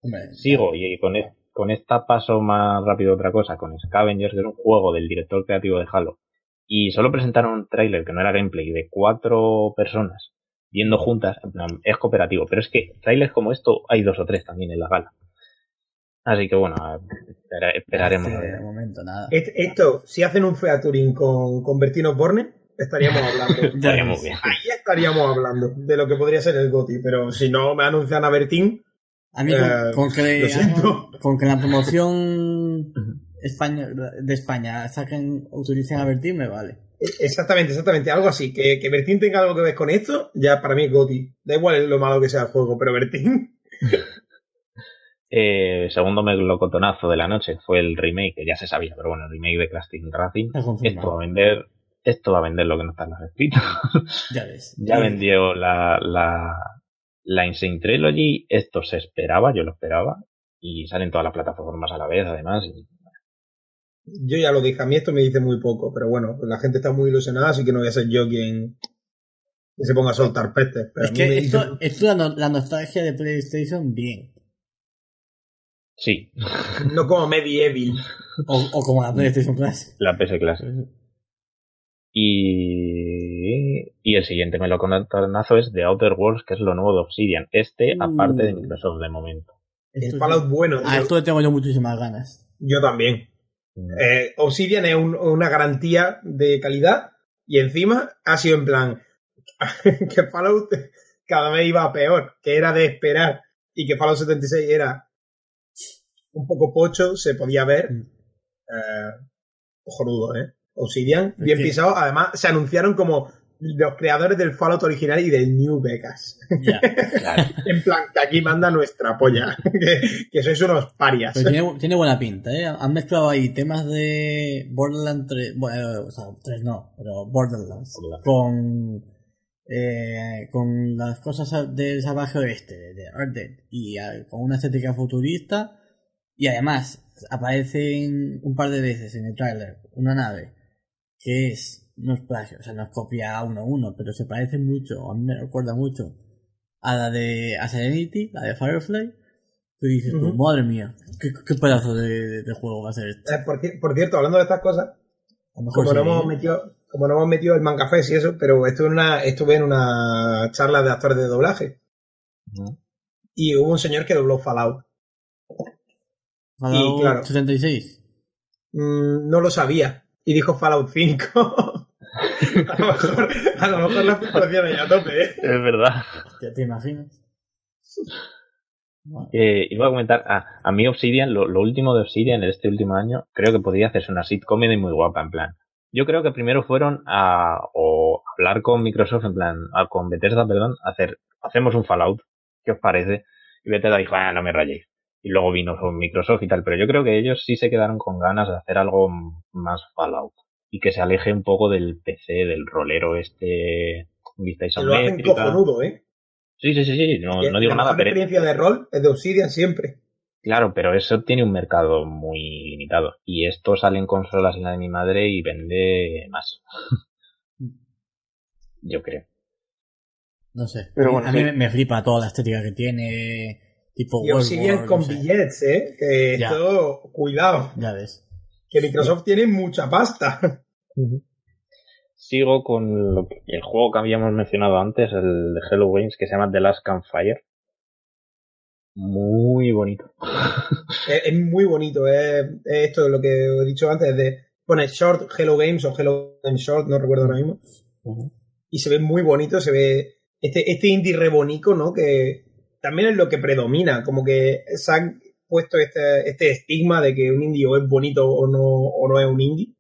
Hombre, Sigo y con, con esta paso más rápido otra cosa, con Scavengers, que es un juego del director creativo de Halo. Y solo presentaron un tráiler que no era gameplay de cuatro personas viendo juntas, es cooperativo, pero es que trailers como esto hay dos o tres también en la gala. Así que bueno, esperaremos. a este, momento nada. Esto, si hacen un featuring con, con Bertino Borne, estaríamos hablando. Bien. Ahí estaríamos hablando de lo que podría ser el GOTI, pero si no me anuncian a Bertín, A mí con, Eh, con que lo siento. con que en la promoción España, de España saquen utilicen a Bertín me vale. e- exactamente, exactamente, algo así, que, que Bertín tenga algo que ver con esto, ya para mí es GOTI. Da igual lo malo que sea el juego, pero Bertín, Eh, segundo melocotonazo de la noche fue el remake, que ya se sabía, pero bueno, el remake de Crash Team Racing. Esto va a vender, esto va a vender lo que no está en los escritos. Ya ves. Ya Y- vendió la, la, la Insane Trilogy, esto se esperaba, yo lo esperaba, y salen todas las plataformas a la vez, además. y- yo ya lo dije, a mí esto me dice muy poco, pero bueno, la gente está muy ilusionada, así que no voy a ser yo quien, se ponga a soltar pestes. Pero Es a mí me que dice- esto, esto es la, no- la nostalgia de PlayStation bien. sí, no como Medieval. O, o como la PlayStation Plus. la PS Classic. Y, y el siguiente melocotonazo es The Outer Worlds, que es lo nuevo de Obsidian. Este, Uh. aparte de Microsoft de momento. El Esto- Fallout bueno, A tío. esto le tengo yo muchísimas ganas. yo también. Eh, Obsidian es un- una garantía de calidad y encima ha sido en plan que Fallout cada vez iba peor, que era de esperar y que Fallout 76 era un poco pocho, se podía ver. Mm. Eh, ¿eh? Obsidian, bien pisado. Además, se anunciaron como los creadores del Fallout original y del New Vegas. Ya. Claro. En plan, que aquí manda nuestra polla. que, que sois unos parias. Pero tiene, tiene buena pinta, ¿eh? Han mezclado ahí temas de Borderlands 3, bueno, o sea, 3 no, pero Borderlands, Borderlands. con, eh, con las cosas del salvaje oeste, de Earth Dead, y eh, con una estética futurista, y además aparecen un par de veces en el tráiler una nave que es, no es plagio, o sea, no es copia uno a uno, pero se parece mucho, a mí me recuerda mucho a la de a Serenity, la de Firefly, que dices, tú, Ujú. madre mía, qué, qué pedazo de, de juego va a ser este. Eh, por, ci- por cierto, hablando de estas cosas, como sí, no hemos metido, como no hemos metido el mangafés y eso, pero estuve en una, estuve en una charla de actores de doblaje y hubo un señor que dobló Fallout. Fallout y claro. 76. Mm, no lo sabía y dijo Fallout 5. a, lo mejor, a lo mejor las proporciones ya a tope, ¿eh? Es verdad. ¿Te, te imaginas? Bueno, Eh, iba a comentar, a, a mí Obsidian, lo, lo último de Obsidian en este último año, creo que podría hacerse una sitcom muy guapa, en plan. Yo creo que primero fueron a o hablar con Microsoft, en plan, a- con Bethesda, perdón, a hacer, hacemos un Fallout, ¿qué os parece? Y Bethesda dijo, ah, no me rayéis. Y luego vino con Microsoft y tal, pero yo creo que ellos sí se quedaron con ganas de hacer algo más Fallout. Y que se aleje un poco del PC, del rolero este, vista Que lo hacen isométrica. cojonudo, ¿eh? Sí, sí, sí, sí, no, no digo la nada, pero... experiencia de rol es de Obsidian siempre. Claro, pero eso tiene un mercado muy limitado. Y esto sale en consolas y la de mi madre y vende más. Yo creo. no sé. Pero bueno, a mí sí. me, me flipa toda la estética que tiene. Tipo Y Obsidian con no sé. billets, ¿eh? Que Ya. esto, cuidado, Ya ves. que Microsoft tiene mucha pasta. Sigo con lo que- el juego que habíamos mencionado antes, el de Hello Games, que se llama The Last Campfire. Muy bonito. es, es muy bonito, es, es esto lo que he dicho antes, de pone Short Hello Games o Hello Games Short, no recuerdo ahora mismo. y se ve muy bonito, se ve este, este indie rebonico, ¿no? Que también es lo que predomina, como que se han puesto este, este estigma de que un indie o es bonito o no, o no es un indie.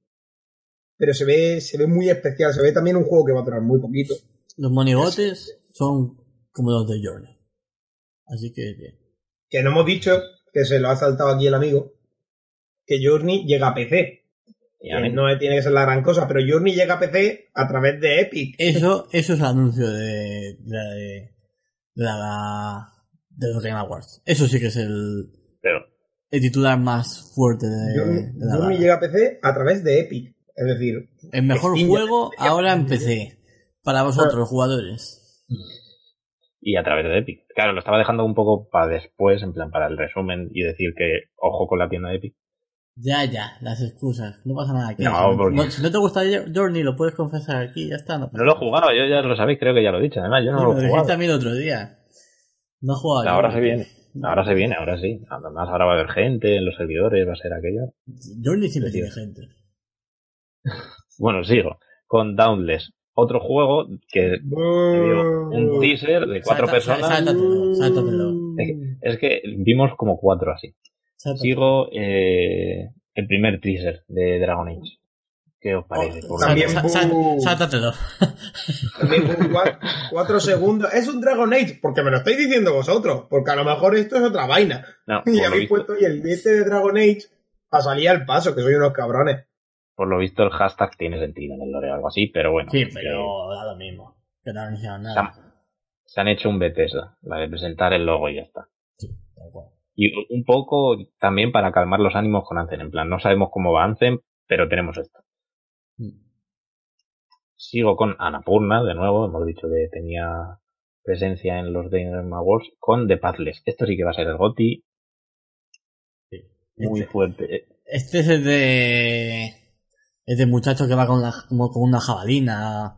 Pero se ve, se ve muy especial, se ve también un juego que va a durar muy poquito. Los monigotes son como los de Journey. Así que bien. Que no hemos dicho, que se lo ha saltado aquí el amigo, que Journey llega a PC. Y a mí- no tiene que ser la gran cosa, pero Journey llega a PC a través de Epic. Eso, eso es el anuncio de, de, de, la de los Game Awards. Eso sí que es el, pero el titular más fuerte de, Journey, de la Journey gala. llega a PC a través de Epic. Es decir, El mejor Steam, juego ya- ahora en PC. Para vosotros, jugadores. y a través de Epic. Claro, lo estaba dejando un poco para después, en plan para el resumen y decir que ojo con la tienda de Epic. Ya, ya, las excusas. No pasa nada aquí. No, si, porque- no, si no te gusta Journey, lo puedes confesar aquí. Ya está. No, pasa No lo he jugado, yo ya lo sabéis, creo que ya lo he dicho. Además, yo no Sí, lo me he dijiste jugado. a mí el otro día. No he jugado. a Ahora se Journey. viene. Ahora se viene, ahora sí. Además, ahora va a haber gente en los servidores, va a ser aquello. Journey siempre tiene gente. Bueno, sigo. Con Dauntless. Otro juego que digo, un teaser de cuatro Salta- personas. Sáltatelo, sáltatelo. Es que vimos como cuatro así. Sáltatelo. Sigo eh, el primer teaser de Dragon Age. ¿Qué os parece? Oh, También Sáltatelo. También cuatro segundos. Es un Dragon Age, porque me lo estáis diciendo vosotros. Porque a lo mejor esto es otra vaina. No, Y habéis puesto y el de este de Dragon Age a salir al paso, que soy unos cabrones. por lo visto el hashtag tiene sentido en el lore o algo así, pero bueno. Sí, pero da lo mismo. Que no se, nada. han, se han hecho un Bethesda, la de presentar el logo y ya está. Sí, tal cual. Y un poco también para calmar los ánimos con Anthem. En plan, no sabemos cómo va Anthem, pero tenemos esto. Sigo con Anapurna, de nuevo, hemos dicho que tenía presencia en los Game Awards, con The Pathless. Esto sí que va a ser el GOTI, muy Este- fuerte. Este es el de. Es de muchacho que va con, la, como con una jabalina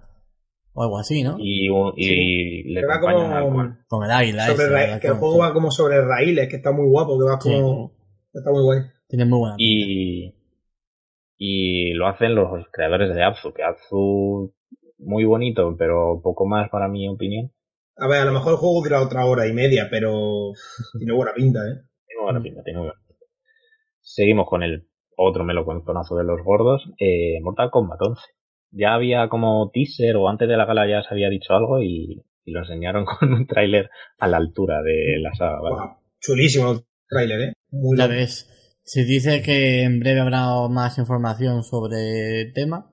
o algo así, ¿no? Y, un- y le Que va como. Con el águila. sobre ese, ra- ¿verdad? que el juego va como sobre raíles, que está muy guapo, que va Sí. como. Está muy guay. Tiene muy buena pinta. Y, Y lo hacen los creadores de Abzu, que Abzu muy bonito, pero poco más para mi opinión. A ver, a lo mejor el juego dura otra hora y media, pero tiene buena pinta, ¿eh? Tiene buena pinta, tiene buena pinta. Seguimos con el otro melocotonazo de los gordos, eh, Mortal Kombat 11. Ya había como teaser o antes de la gala ya se había dicho algo y, y lo enseñaron con un tráiler a la altura de la saga. ¿vale? Chulísimo el tráiler, ¿eh? Muy Ya ves. Se dice que en breve habrá más información sobre el tema.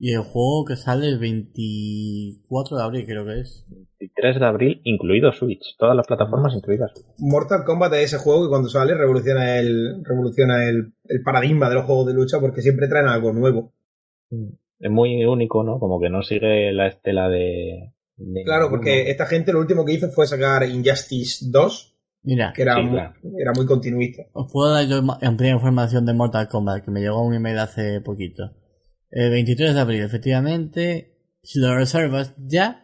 Y el juego que sale el 24 de abril, creo que es. 23 de abril, incluido Switch. Todas las plataformas incluidas. Mortal Kombat es ese juego que cuando sale revoluciona el revoluciona el, el paradigma de los juegos de lucha porque siempre traen algo nuevo. Es muy único, ¿no? Como que no sigue la estela de... de Claro, ninguno. porque esta gente lo último que hizo fue sacar Injustice 2, Mira, que era, Sí, muy, claro. era muy continuista. os puedo dar yo ampliar información de Mortal Kombat, que me llegó un email hace poquito. El 23 de abril, efectivamente, si lo reservas ya,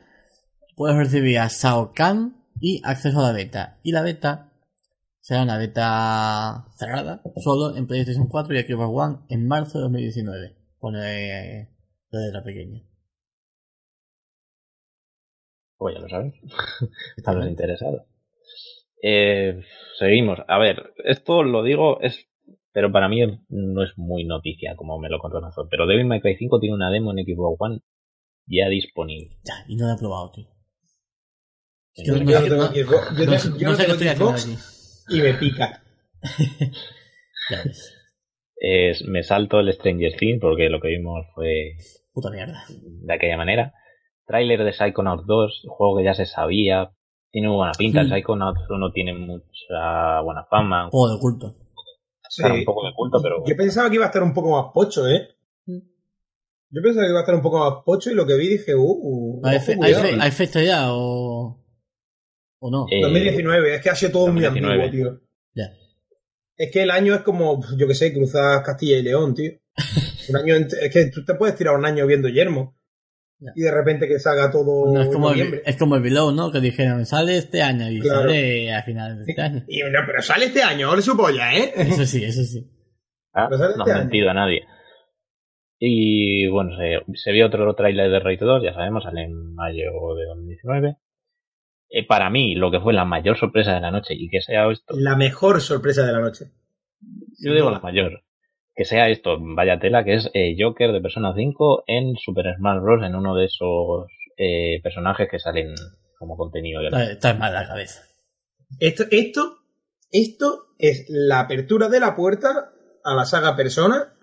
puedes recibir a Shao Kahn y acceso a la beta. Y la beta será una beta cerrada, solo en PlayStation 4 y Xbox One en marzo de 2019. Pone la letra pequeña. Pues ya lo sabes. a los interesados. Eh, seguimos. A ver, esto lo digo, es pero para mí no es muy noticia como me lo contó Nazo. Pero Devil May Cry 5 tiene una demo en Xbox One ya disponible. Ya, y no la he probado, tío. Es que En no- Yo no- no tengo no- Xbox- yo no no- sé- yo no no sé qué estoy aquí. y me pica. Ya ves. Es- me salto el Stranger Things porque lo que vimos fue Puta mierda. de aquella manera. Tráiler de Psychonauts 2, juego que ya se sabía. Tiene muy buena pinta. El Mm. Psychonauts 1 tiene mucha buena fama. Juego de culto. Sí. Un poco de culto, pero Yo pensaba que iba a estar un poco más pocho, ¿eh? Yo pensaba que iba a estar un poco más pocho y lo que vi dije, uh, uh ¿Hay, fe- hay, cuidado, fe- hay fecha ya o, o no? Eh, 2019, es que ha sido todo muy 2019. ambiguo, tío. Ya. Es que el año es como, yo que sé, cruzar Castilla y León, tío. Un año es que tú te puedes tirar un año viendo Yermo. Y de repente que salga todo No, es, en como el, es como el Below, ¿no? Que dijeron, sale este año y Claro. sale a finales de este año. Y no, pero sale este año, ole su polla, ¿eh? Eso sí, eso sí. ah, no este ha año. mentido a nadie. Y bueno, se, se vio otro tráiler de Raid 2, ya sabemos, sale en mayo de 2019. Eh, para mí, lo que fue la mayor sorpresa de la noche, y que sea esto, La mejor sorpresa de la noche. yo digo la mayor, que sea esto, vaya tela, que es eh, Joker de Persona 5 en Super Smash Bros. en uno de esos eh, personajes que salen como contenido de la... Está, mal la cabeza. Esto, esto, esto es la apertura de la puerta a la saga Persona,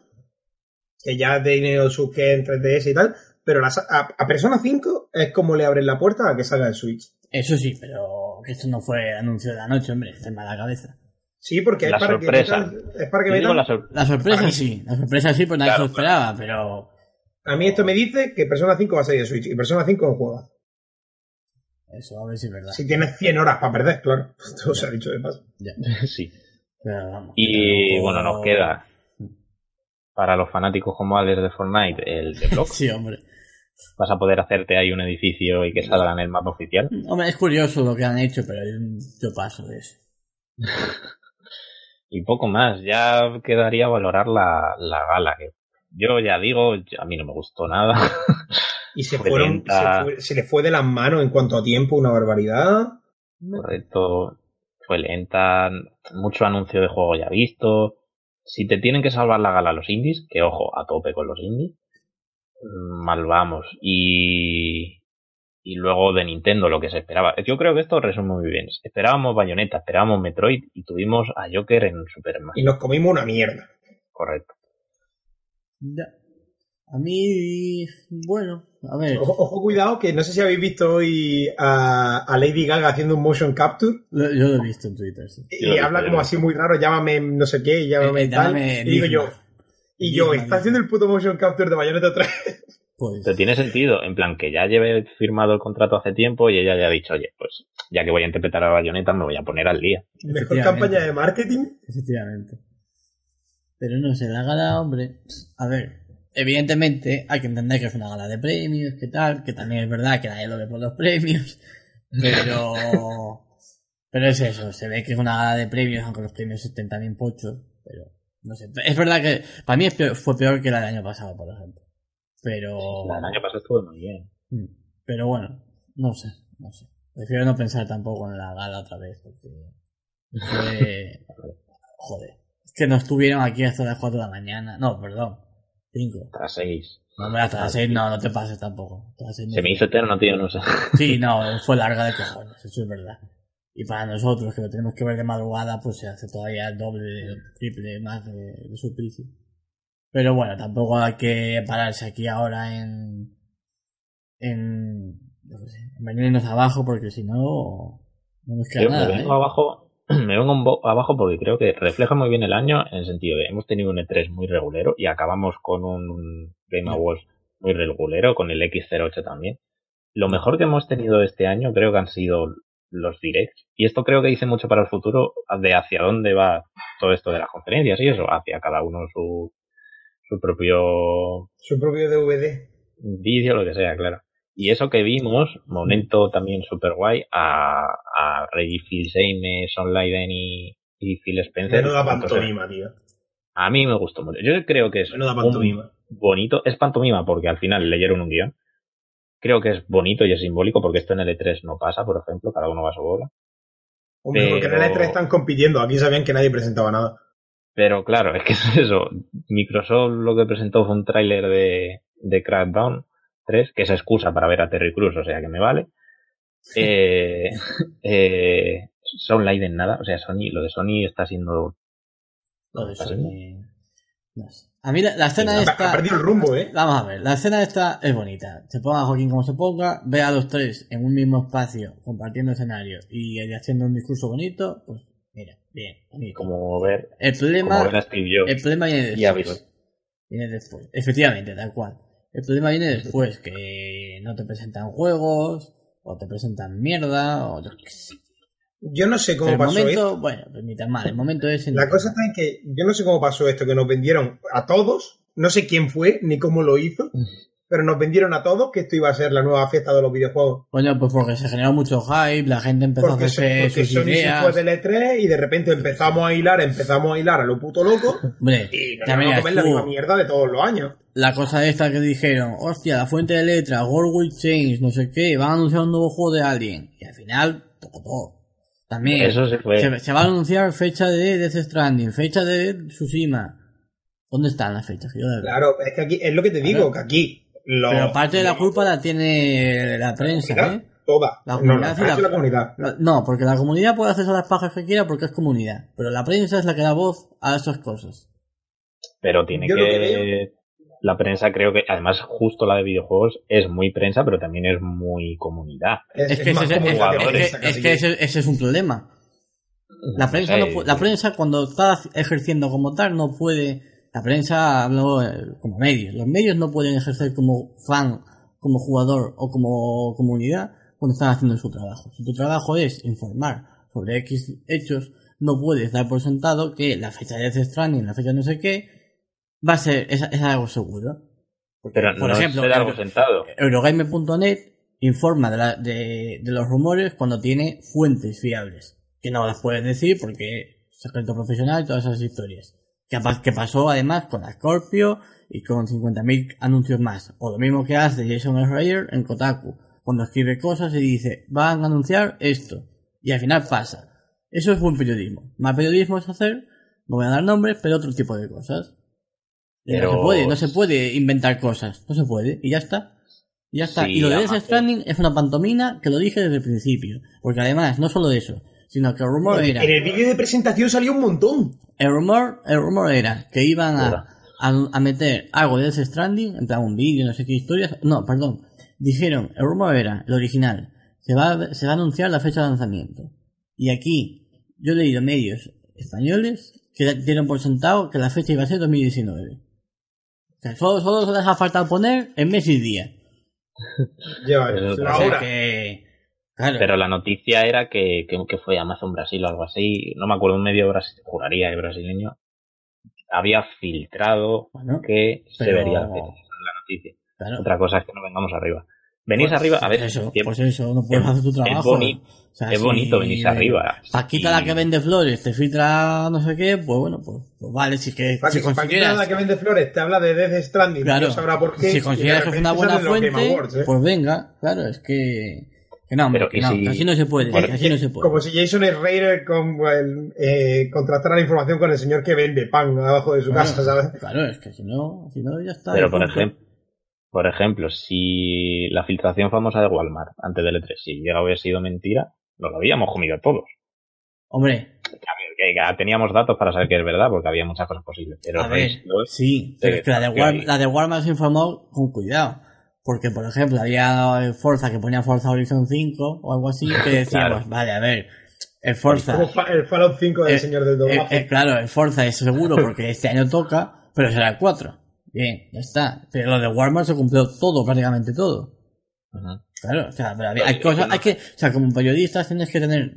que ya ha tenido sus que en 3DS y tal, pero la a, a Persona 5 es como le abren la puerta a que salga el Switch. Eso sí, pero esto no fue anuncio de la noche, hombre. Está mal la cabeza. Sí, porque es La para, sorpresa. que metan, es para que metan- la sor- La sorpresa sí, la sorpresa sí, pues nadie Claro, se lo esperaba, pero A mí esto me dice que Persona 5 va a salir en Switch y Persona 5 es un juego. eso a ver si es verdad. Si tienes 100 horas para perder, claro. Todo se ha dicho de paso. Ya, sí. pero vamos. Y bueno, nos queda para los fanáticos como Alex de Fortnite el de Block. Sí, hombre. Vas a poder hacerte ahí un edificio y que salga en el mapa oficial. Hombre, es curioso lo que han hecho, pero yo, yo paso de eso. Y poco más, ya quedaría valorar la, la gala. Que yo ya digo, a mí no me gustó nada. Y se Fue fueron, lenta. se, fue- se le fue de las manos en cuanto a tiempo, una barbaridad. Correcto, fue lenta, mucho anuncio de juego ya visto. Si te tienen que salvar la gala los indies, que ojo, a tope con los indies, mm, mal vamos. Y, y luego de Nintendo lo que se esperaba. Yo creo que esto resume muy bien. Esperábamos Bayonetta, esperábamos Metroid y tuvimos a Joker en Super Smash. Y nos comimos una mierda. Correcto. Ya. A mí, bueno, a ver, Ojo, ojo, cuidado, que no sé si habéis visto hoy a, a Lady Gaga haciendo un motion capture lo- yo lo he visto en Twitter, sí. y Yo habla como así muy raro, llámame no sé qué, llámame Eh, tal. llámame y digo yo, y yo, está haciendo el puto motion capture de Bayonetta 3. Pues, Pero tiene sentido, en plan que ya lleve firmado el contrato hace tiempo y ella ya ha dicho, oye, pues ya que voy a interpretar a Bayonetta me voy a poner al día. Mejor campaña de marketing. efectivamente. Pero no sé, la gala, hombre, a ver, evidentemente hay que entender que es una gala de premios, que tal, que también es verdad que nadie lo ve por los premios, pero, pero es eso, se ve que es una gala de premios, aunque los premios estén también pochos, pero No sé. Es verdad que para mí fue peor que la del año pasado, por ejemplo. Pero. La del año pasado estuvo muy bien. Mm, Pero bueno, no sé, no sé. Prefiero no pensar tampoco en la gala otra vez, porque fue... Joder. Es que no estuvieron aquí hasta las 4 de la mañana. No, perdón. 5. Tras seis. No, hombre, hasta las 6 no, no te pases tampoco. Hasta las no. Se me hizo eterno, tío, no sé. Sí, no, fue larga de cojones, eso es verdad. Y para nosotros, que lo tenemos que ver de madrugada, pues se hace todavía el doble, el triple más de, de suplicio. Pero bueno, tampoco hay que pararse aquí ahora en. en. sé, en venirnos abajo, porque si no. no nos queda Yo me nada. vengo ¿eh? abajo, me vengo abajo porque creo que refleja muy bien el año en el sentido de hemos tenido un E3 muy regulero y acabamos con un Game Awards muy regulero, con el X08 también. Lo mejor que hemos tenido este año creo que han sido los directs. Y esto creo que dice mucho para el futuro de hacia dónde va todo esto de las conferencias y eso, hacia cada uno su, su propio Su propio DVD. vídeo, lo que sea, claro. Y eso que vimos, momento también super guay, a, a Reggie Fils-Aime, Son Leiden y, y Phil Spencer. Menuda pantomima, tío. a mí me gustó mucho. Yo creo que es Menuda un pantomima. bonito, es pantomima porque al final leyeron un guion. Creo que es bonito y es simbólico porque esto en el E3 no pasa, por ejemplo, cada uno va a su bola. Hombre, porque en el Pero- E3 están compitiendo. Aquí sabían que nadie presentaba nada. Pero claro, es que es eso. Microsoft lo que presentó fue un tráiler de, de Crackdown 3, que es excusa para ver a Terry Crews, o sea que me vale. Eh, eh, Sound Leiden nada, o sea, Sony, lo de Sony está siendo... Lo de ¿Está Sony, no sé. A mí la, la escena Ha, esta. ha perdido el rumbo, ¿eh? Vamos a ver, la escena esta es bonita. Se ponga Joaquín como se ponga, ve a los tres en un mismo espacio, compartiendo escenario y haciendo un discurso bonito, pues bien, bonito. Como ver, el como problema, ver Jobs. el problema viene después. Viene después. Efectivamente, tal cual. El problema viene después, que no te presentan juegos, o te presentan mierda, o yo qué sé. Yo no sé cómo el pasó momento, esto. bueno, pues ni tan mal, el momento es... en- La cosa está en que yo no sé cómo pasó esto, que nos vendieron a todos, no sé quién fue ni cómo lo hizo, pero nos vendieron a todos que esto iba a ser la nueva fiesta de los videojuegos. Coño, pues porque se generó mucho hype, la gente empezó Porque, a hacerse porque sus Sony se ideas. fue del E3 y de repente empezamos a hilar, empezamos a hilar a lo puto loco Hombre, y nos vamos a comer la misma mierda de todos los años. la cosa esta que dijeron, hostia, la fuente de letra, World Will Change, no sé qué, van a anunciar un nuevo juego de Alien. Y al final, tocó todo. También, Eso se fue. se, se va a anunciar fecha de Death Stranding, fecha de Tsushima. ¿Dónde están las fechas? Yo. Claro, es que aquí es lo que te digo, Claro. que aquí los- Pero parte de la culpa la tiene la prensa, ¿eh? Toda. La no, comunidad no, y la- la comunidad. La- No, porque la comunidad puede hacerse las pajas que quiera porque es comunidad. Pero la prensa es la que da voz a esas cosas. Pero tiene Yo que... La prensa creo que, además justo la de videojuegos, es muy prensa, pero también es muy comunidad. Es, Es que, ese, es- que que- ese, ese es un problema. La prensa, no la prensa cuando está ejerciendo como tal no puede. La prensa hablo eh, como medios. Los medios no pueden ejercer como fan, como jugador o como comunidad cuando están haciendo su trabajo. Si tu trabajo es informar sobre X hechos, no puedes dar por sentado que la fecha de Death Stranding, la fecha de no sé qué, va a ser, es, es algo seguro. Porque, Pero por no ejemplo, es de algo Euro- sentado. Eurogamer.net informa de, la- de, de los rumores cuando tiene fuentes fiables. Que no las puedes decir porque secreto profesional y todas esas historias. Que, pasó además con la Scorpio y con 50.000 anuncios más. O lo mismo que hace Jason Schreier en Kotaku. Cuando escribe cosas y dice, van a anunciar esto. Y al final pasa. Eso es buen periodismo. Más periodismo es hacer, no voy a dar nombres, pero otro tipo de cosas. Y No Pero- se puede, no se puede inventar cosas. No se puede. Y ya está. Y ya está. Sí, y lo de Death Stranding es una pantomina que lo dije desde el principio. Porque además, no solo eso, sino que el rumor era. En el vídeo de presentación salió un montón. El rumor, el rumor era que iban a, a, a meter algo de Death Stranding, en plan un vídeo, no sé qué historias. No, perdón. Dijeron, el rumor era, el original, se va, a- se va a anunciar la fecha de lanzamiento. Y aquí, yo he leído medios españoles que dieron por sentado que la fecha iba a ser 2019. O sea, solo, solo se les ha faltado poner el mes y día. Lleva Eso es la O sea hora. que, claro. Pero la noticia era que, que, que fue Amazon Brasil o algo así, no me acuerdo, un medio brasileño, juraría que brasileño, había filtrado Bueno, que se vería la noticia. claro. Otra cosa es que no vengamos arriba. Venís Pues- arriba, a ver, Pues eso, que- pues eso, no puedes es- hacer tu es trabajo. boni- O sea, es si bonito venirse arriba. Paquita Y- la que vende flores te filtra no sé qué, pues bueno, pues, pues vale, si es que Paquita, si Paquita, consideras, la que vende flores, te habla de Death Stranding. claro, Dios sabrá por qué. si consideras de que es una buena fuente, Awards, ¿eh? pues venga, claro, es que, que no, hombre, Pero, que ¿y no, si- así no se puede, Bueno, que así no se puede. Como si Jason Schreier con eh, contrastara la información con el señor que vende pan abajo de su casa, ¿sabes? Claro, es que si no, si no ya está. Pero por ejemplo, por ejemplo, si la filtración famosa de Walmart antes del E3, si llega a haber sido mentira, nos lo habíamos comido todos. Hombre, Que teníamos datos para saber que es verdad, porque había muchas cosas posibles. Pero a ver, sí, pero es que la de, hay. la de Walmart se informó con cuidado. Porque, por ejemplo, había Forza que ponía Forza Horizon 5 o algo así, que decíamos, Claro. vale, a ver, el Forza, el Fallout 5 del Eh, señor del eh, doblaje. eh, claro, el Forza es seguro porque este año toca, pero será el 4. Bien, ya está. Pero lo de Walmart se cumplió todo, prácticamente todo. Ujú. Claro, o sea, pero había- hay cosas, no. hay que, o sea, como periodistas tienes que tener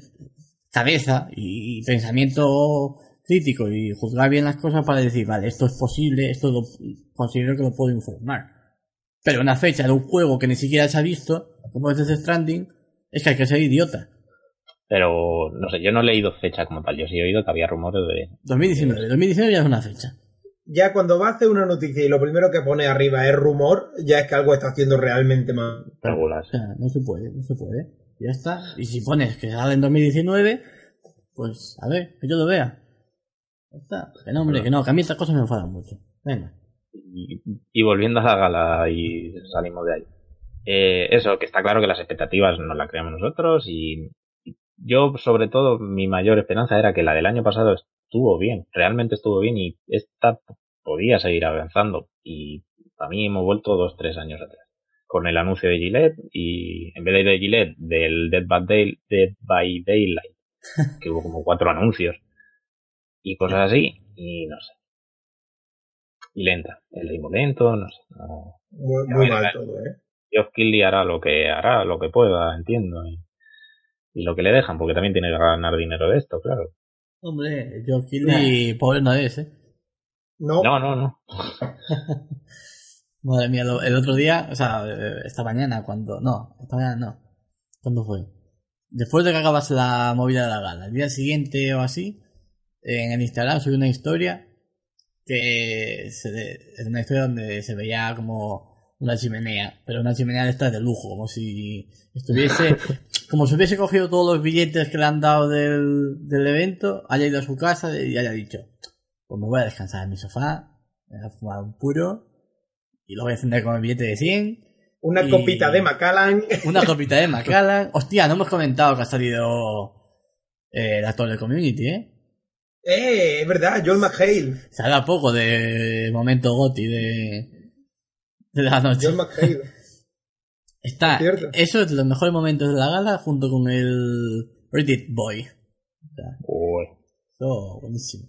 cabeza y, y pensamiento crítico y juzgar bien las cosas para decir, vale, esto es posible, esto lo, considero que lo puedo informar. Pero una fecha de un juego que ni siquiera se ha visto, como es Death Stranding, es que hay que ser idiota. Pero, no sé, yo no he leído fecha como tal. Yo sí he oído que había rumores de... 2019, 2019 ya es una fecha. Ya cuando va a hacer una noticia y lo primero que pone arriba es rumor, ya es que algo está haciendo realmente mal. regular. O sea, no se puede, no se puede. Ya está. Y si pones que sale en 2019, pues a ver, que yo lo vea. Ya está. Que no, hombre, que no, que a mí estas cosas me enfadan mucho. Venga. Y, volviendo a la gala y salimos de ahí. Eh, eso, que está claro que las expectativas no las creamos nosotros y yo, sobre todo, mi mayor esperanza era que la del año pasado estuvo bien, realmente estuvo bien y esta podía seguir avanzando y para mí hemos vuelto dos, tres años atrás. Con el anuncio de Gillette y en vez de de Gillette, del Dead by, Day- Dead by Daylight, que hubo como cuatro anuncios y cosas así y no sé. Y lenta, el ritmo lento, no sé. No, Muy, mal todo, ¿eh? Geoff Keighley hará lo que hará, lo que pueda, entiendo. Y, y lo que le dejan, porque también tiene que ganar dinero de esto, claro. Hombre, yo Killy, pobre no es, eh. No, No, no, no. Madre mía, lo- el otro día, o sea, eh, esta mañana, cuando. No, esta mañana no. ¿Cuándo fue? Después de que acabas la movida de la gala, el día siguiente o así, en el Instagram subí una historia que se es una historia donde se veía como una chimenea, pero una chimenea de estas de lujo, como si estuviese, como si hubiese cogido todos los billetes que le han dado del, del evento, haya ido a su casa y haya dicho, pues me voy a descansar en mi sofá, me voy a fumar un puro y lo voy a encender con el billete de 100, una y- copita de Macallan. una copita de Macallan. Hostia, no hemos comentado que ha salido eh, el actor de Community, ¿eh? Eh, es verdad, Joel McHale. Se habla poco de momento Goti de, de la noche. Joel McHale. Está, cierto. eso es de los mejores momentos de la gala junto con el Reddit Boy. O sea, Uy. eso, buenísimo.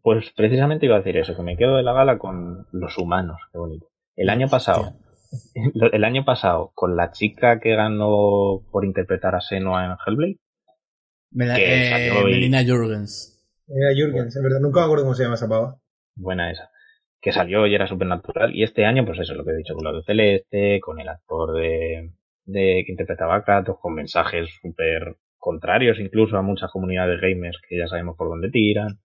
Pues precisamente iba a decir eso, que me quedo de la gala con los humanos, qué bonito. El año pasado, el año pasado, con la chica que ganó por interpretar a Senua en Hellblade, Mela- Que eh, salió y- Melina Jurgens. Era Jurgens, es verdad. Nunca me acuerdo cómo se llama esa pava. buena esa, que salió y era supernatural. Y este año, pues eso, lo que he dicho, con la de Celeste, con el actor de, de que interpretaba a Kratos, con mensajes súper contrarios incluso a muchas comunidades gamers que ya sabemos por dónde tiran.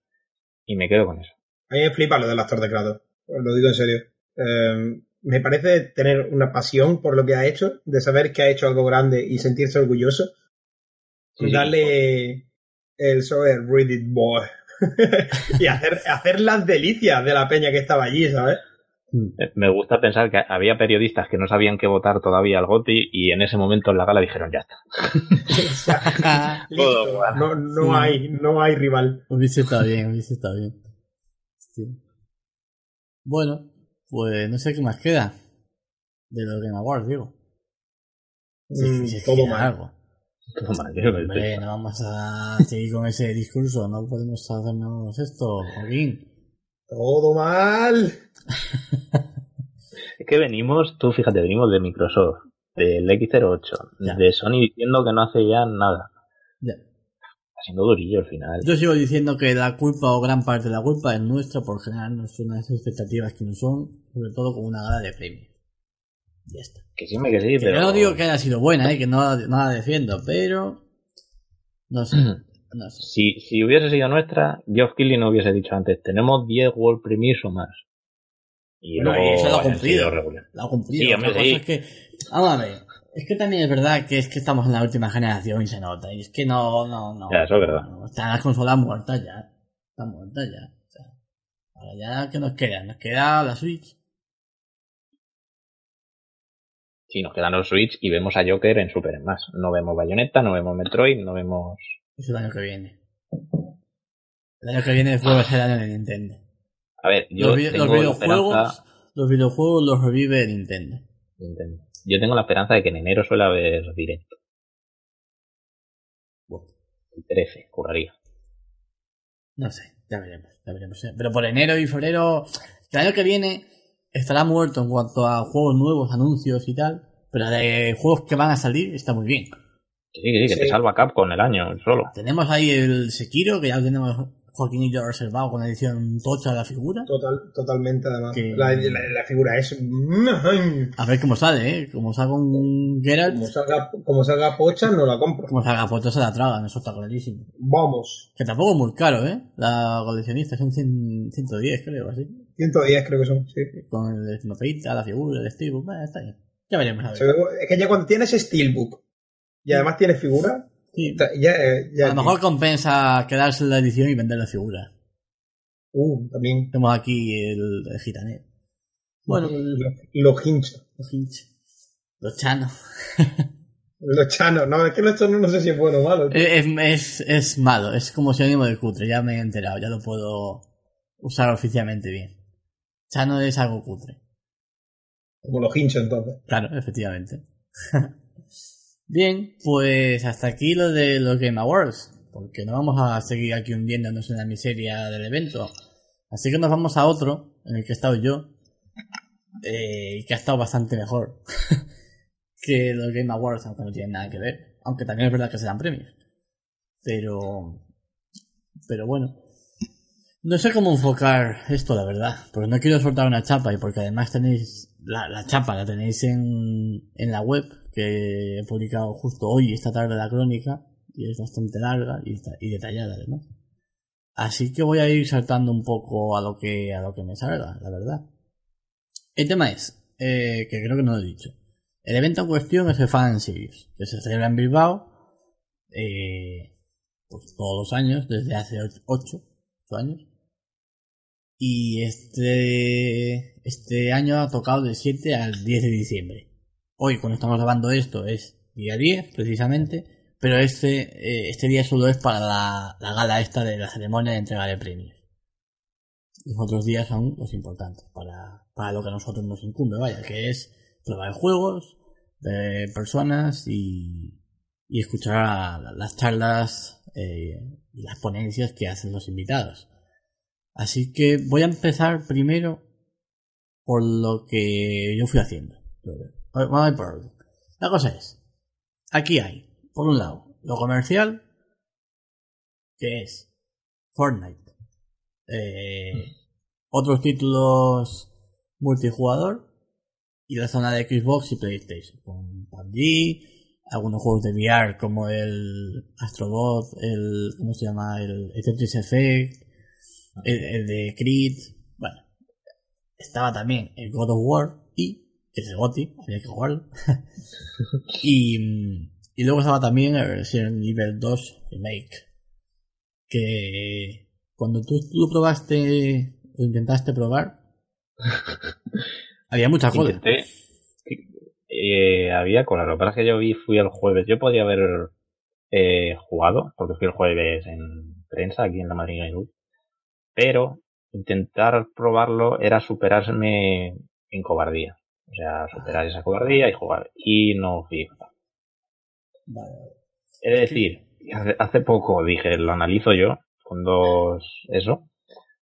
Y me quedo con eso. A mí me flipa lo del actor de Kratos. Os lo digo en serio. Eh, me parece tener una pasión por lo que ha hecho, de saber que ha hecho algo grande y sentirse orgulloso. Sí, darle el sobre Reddit Boy. y hacer, hacer las delicias de la peña que estaba allí, ¿sabes? Mm. Eh, Me gusta pensar que había periodistas que no sabían qué votar todavía al GOTI y en ese momento en la gala dijeron ya está. Listo. No, no Sí. hay, no hay rival. Hubiese estado bien, hubiese estado bien. Bueno, pues no sé qué más queda de los Game Awards, digo. Sí, Mm, sí, sí, todo queda mal. algo. Toma, yo me Hombre, no vamos a seguir con ese discurso, no podemos hacernos esto, Joaquín. Todo mal. Es que venimos, tú fíjate, venimos de Microsoft, del X08, Ya. de Sony diciendo que no hace ya nada. Ya. Está siendo durillo al final. Yo sigo diciendo que la culpa o gran parte de la culpa es nuestra por generarnos unas expectativas que no son, sobre todo con una gala de premios. Ya está. Que sí, me que sí, Que pero... Yo no digo que haya sido buena, ¿eh? que no, no la defiendo, pero. No sé. No sé. Si, si hubiese sido nuestra, Geoff Keighley no hubiese dicho antes, tenemos 10 World Premiers o más. Y Bueno, luego eso lo ha cumplido. La ha cumplido. Sí, Otra hombre, cosa sí. es que. Vamos a ver. Es que también es verdad que es que estamos en la última generación y se nota. Y es que no, no, no. Ya, eso es verdad. no, están las consolas muertas ya. Están muertas ya. O sea, ahora ya, ¿qué nos queda? Nos queda la Switch. Sí, nos quedan los Switch y vemos a Joker en Super Smash. No vemos Bayonetta, no vemos Metroid, no vemos... Es el año que viene. El año que viene ser el año de Nintendo. A ver, yo los, tengo los la videojuegos, esperanza... los videojuegos los revive Nintendo. Nintendo. Yo tengo la esperanza de que en enero suele haber directo. Bueno, El 13, juraría. no sé, ya veremos, ya veremos. Pero por enero y febrero, el año que viene estará muerto en cuanto a juegos nuevos, anuncios y tal. Pero de juegos que van a salir está muy bien. Sí, sí, que Sí. te salva Capcom el año solo. Tenemos ahí el Sekiro, que ya lo tenemos Joaquín y yo reservado con edición tocha de la figura. Total, totalmente, además. Que- La, la- la figura es. A ver cómo sale, ¿eh? Como salga un Geralt, Como salga, como salga pocha, no la compro. como salga foto se la tragan, eso está clarísimo. Vamos. Que tampoco es muy caro, ¿eh? La coleccionista son 100, 110, creo, así. 110 creo que son, sí. Con el mapita, la figura, el steelbook, bueno, está bien. Ya veremos, a ver. Es que ya cuando tienes Steelbook y además tienes figura, Sí. ta- ya, eh, ya A lo mejor compensa quedarse en la edición y vender la figura. Uh, también. Tenemos aquí el, el gitanet. Bueno, Los, los hinchos. los hinch. Los chanos. Los chanos. No, es que los chanos no sé si es bueno o malo. Es, es, es malo, es como sinónimo de cutre, ya me he enterado, ya lo puedo usar oficialmente bien. Chano es algo cutre. Como los hinchos, entonces. Claro, efectivamente. Bien, pues hasta aquí lo de los Game Awards, porque no vamos a seguir aquí hundiéndonos en la miseria del evento. Así que nos vamos a otro, en el que he estado yo, eh, y que ha estado bastante mejor que los Game Awards, aunque no tienen nada que ver. Aunque también es verdad que se dan premios. Pero, pero bueno. No sé cómo enfocar esto, la verdad, porque no quiero soltar una chapa y porque además tenéis la, la chapa, la tenéis en, en la web, que he publicado justo hoy, esta tarde, la crónica, y es bastante larga y, y detallada además. Así que voy a ir saltando un poco a lo que, a lo que me salga, la verdad. El tema es, eh, que creo que no lo he dicho. El evento en cuestión es el Fan Series, que se celebra en Bilbao, eh, pues todos los años, desde hace 8 años. Y este, este año ha tocado del 7 al 10 de diciembre. Hoy, cuando estamos grabando esto, es día 10, precisamente, pero este, eh, este día solo es para la, la gala esta de la ceremonia de entrega de premios. Los otros días son los importantes, para, para lo que a nosotros nos incumbe, vaya, que es probar juegos, personas y, y escuchar las charlas eh, y las ponencias que hacen los invitados. Así que voy a empezar primero por lo que yo fui haciendo. Vamos a ir por orden. La cosa es, aquí hay, por un lado, lo comercial, que es Fortnite, eh, otros títulos multijugador y la zona de Xbox y PlayStation, con PUBG, algunos juegos de VR como el Astrobot, el, ¿cómo se llama? El, el Tetris Effect, el, el de Creed, estaba también el God of War y que es el GOTY, había que jugarlo. y, y luego estaba también el Resident Evil 2 Remake. Que cuando tú lo probaste o intentaste probar, había mucha cola. Intenté. Eh, había cola. Lo que pasa es que yo vi, fui el jueves. Yo podía haber eh, jugado, porque fui el jueves en prensa aquí en la Madrid. Pero intentar probarlo era superarme en cobardía. O sea, superar esa cobardía y jugar. Y no fui. Vale. Es decir, hace, hace poco dije, lo analizo yo, con dos, eso,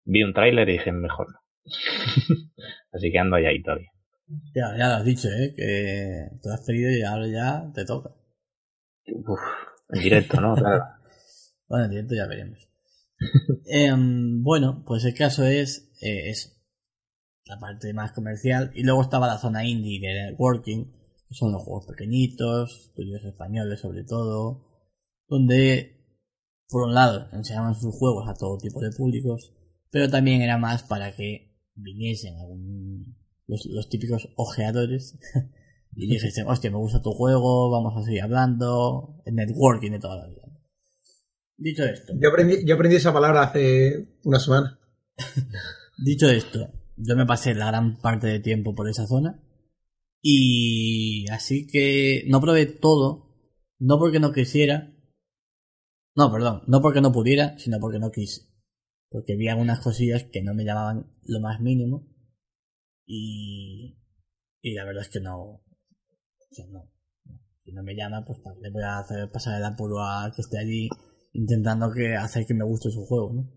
vi un tráiler y dije, mejor no. Así que ando ahí, ahí todavía. Ya, ya lo has dicho, ¿eh? Que te lo has pedido y ahora ya te toca. Uf, en directo, ¿no? Claro. Bueno, en directo ya veremos. Em, bueno, pues el caso es eh, eso. la parte más comercial. Y luego estaba la zona indie de networking, que son los juegos pequeñitos, estudios españoles sobre todo, donde, por un lado, enseñaban sus juegos a todo tipo de públicos, pero también era más para que viniesen los, los típicos ojeadores y dijesen, hostia, me gusta tu juego, vamos a seguir hablando, el networking de toda la vida. Dicho esto. Yo aprendí, yo aprendí esa palabra hace una semana. Dicho esto, yo me pasé la gran parte de tiempo por esa zona. Y así que no probé todo, no porque no quisiera. No, perdón, no porque no pudiera, sino porque no quise. Porque vi algunas cosillas que no me llamaban lo más mínimo. Y, y la verdad es que no. O sea, no. Si no me llama, pues le voy a hacer pasar el apuro a que esté allí intentando que hacer que me guste su juego, ¿no?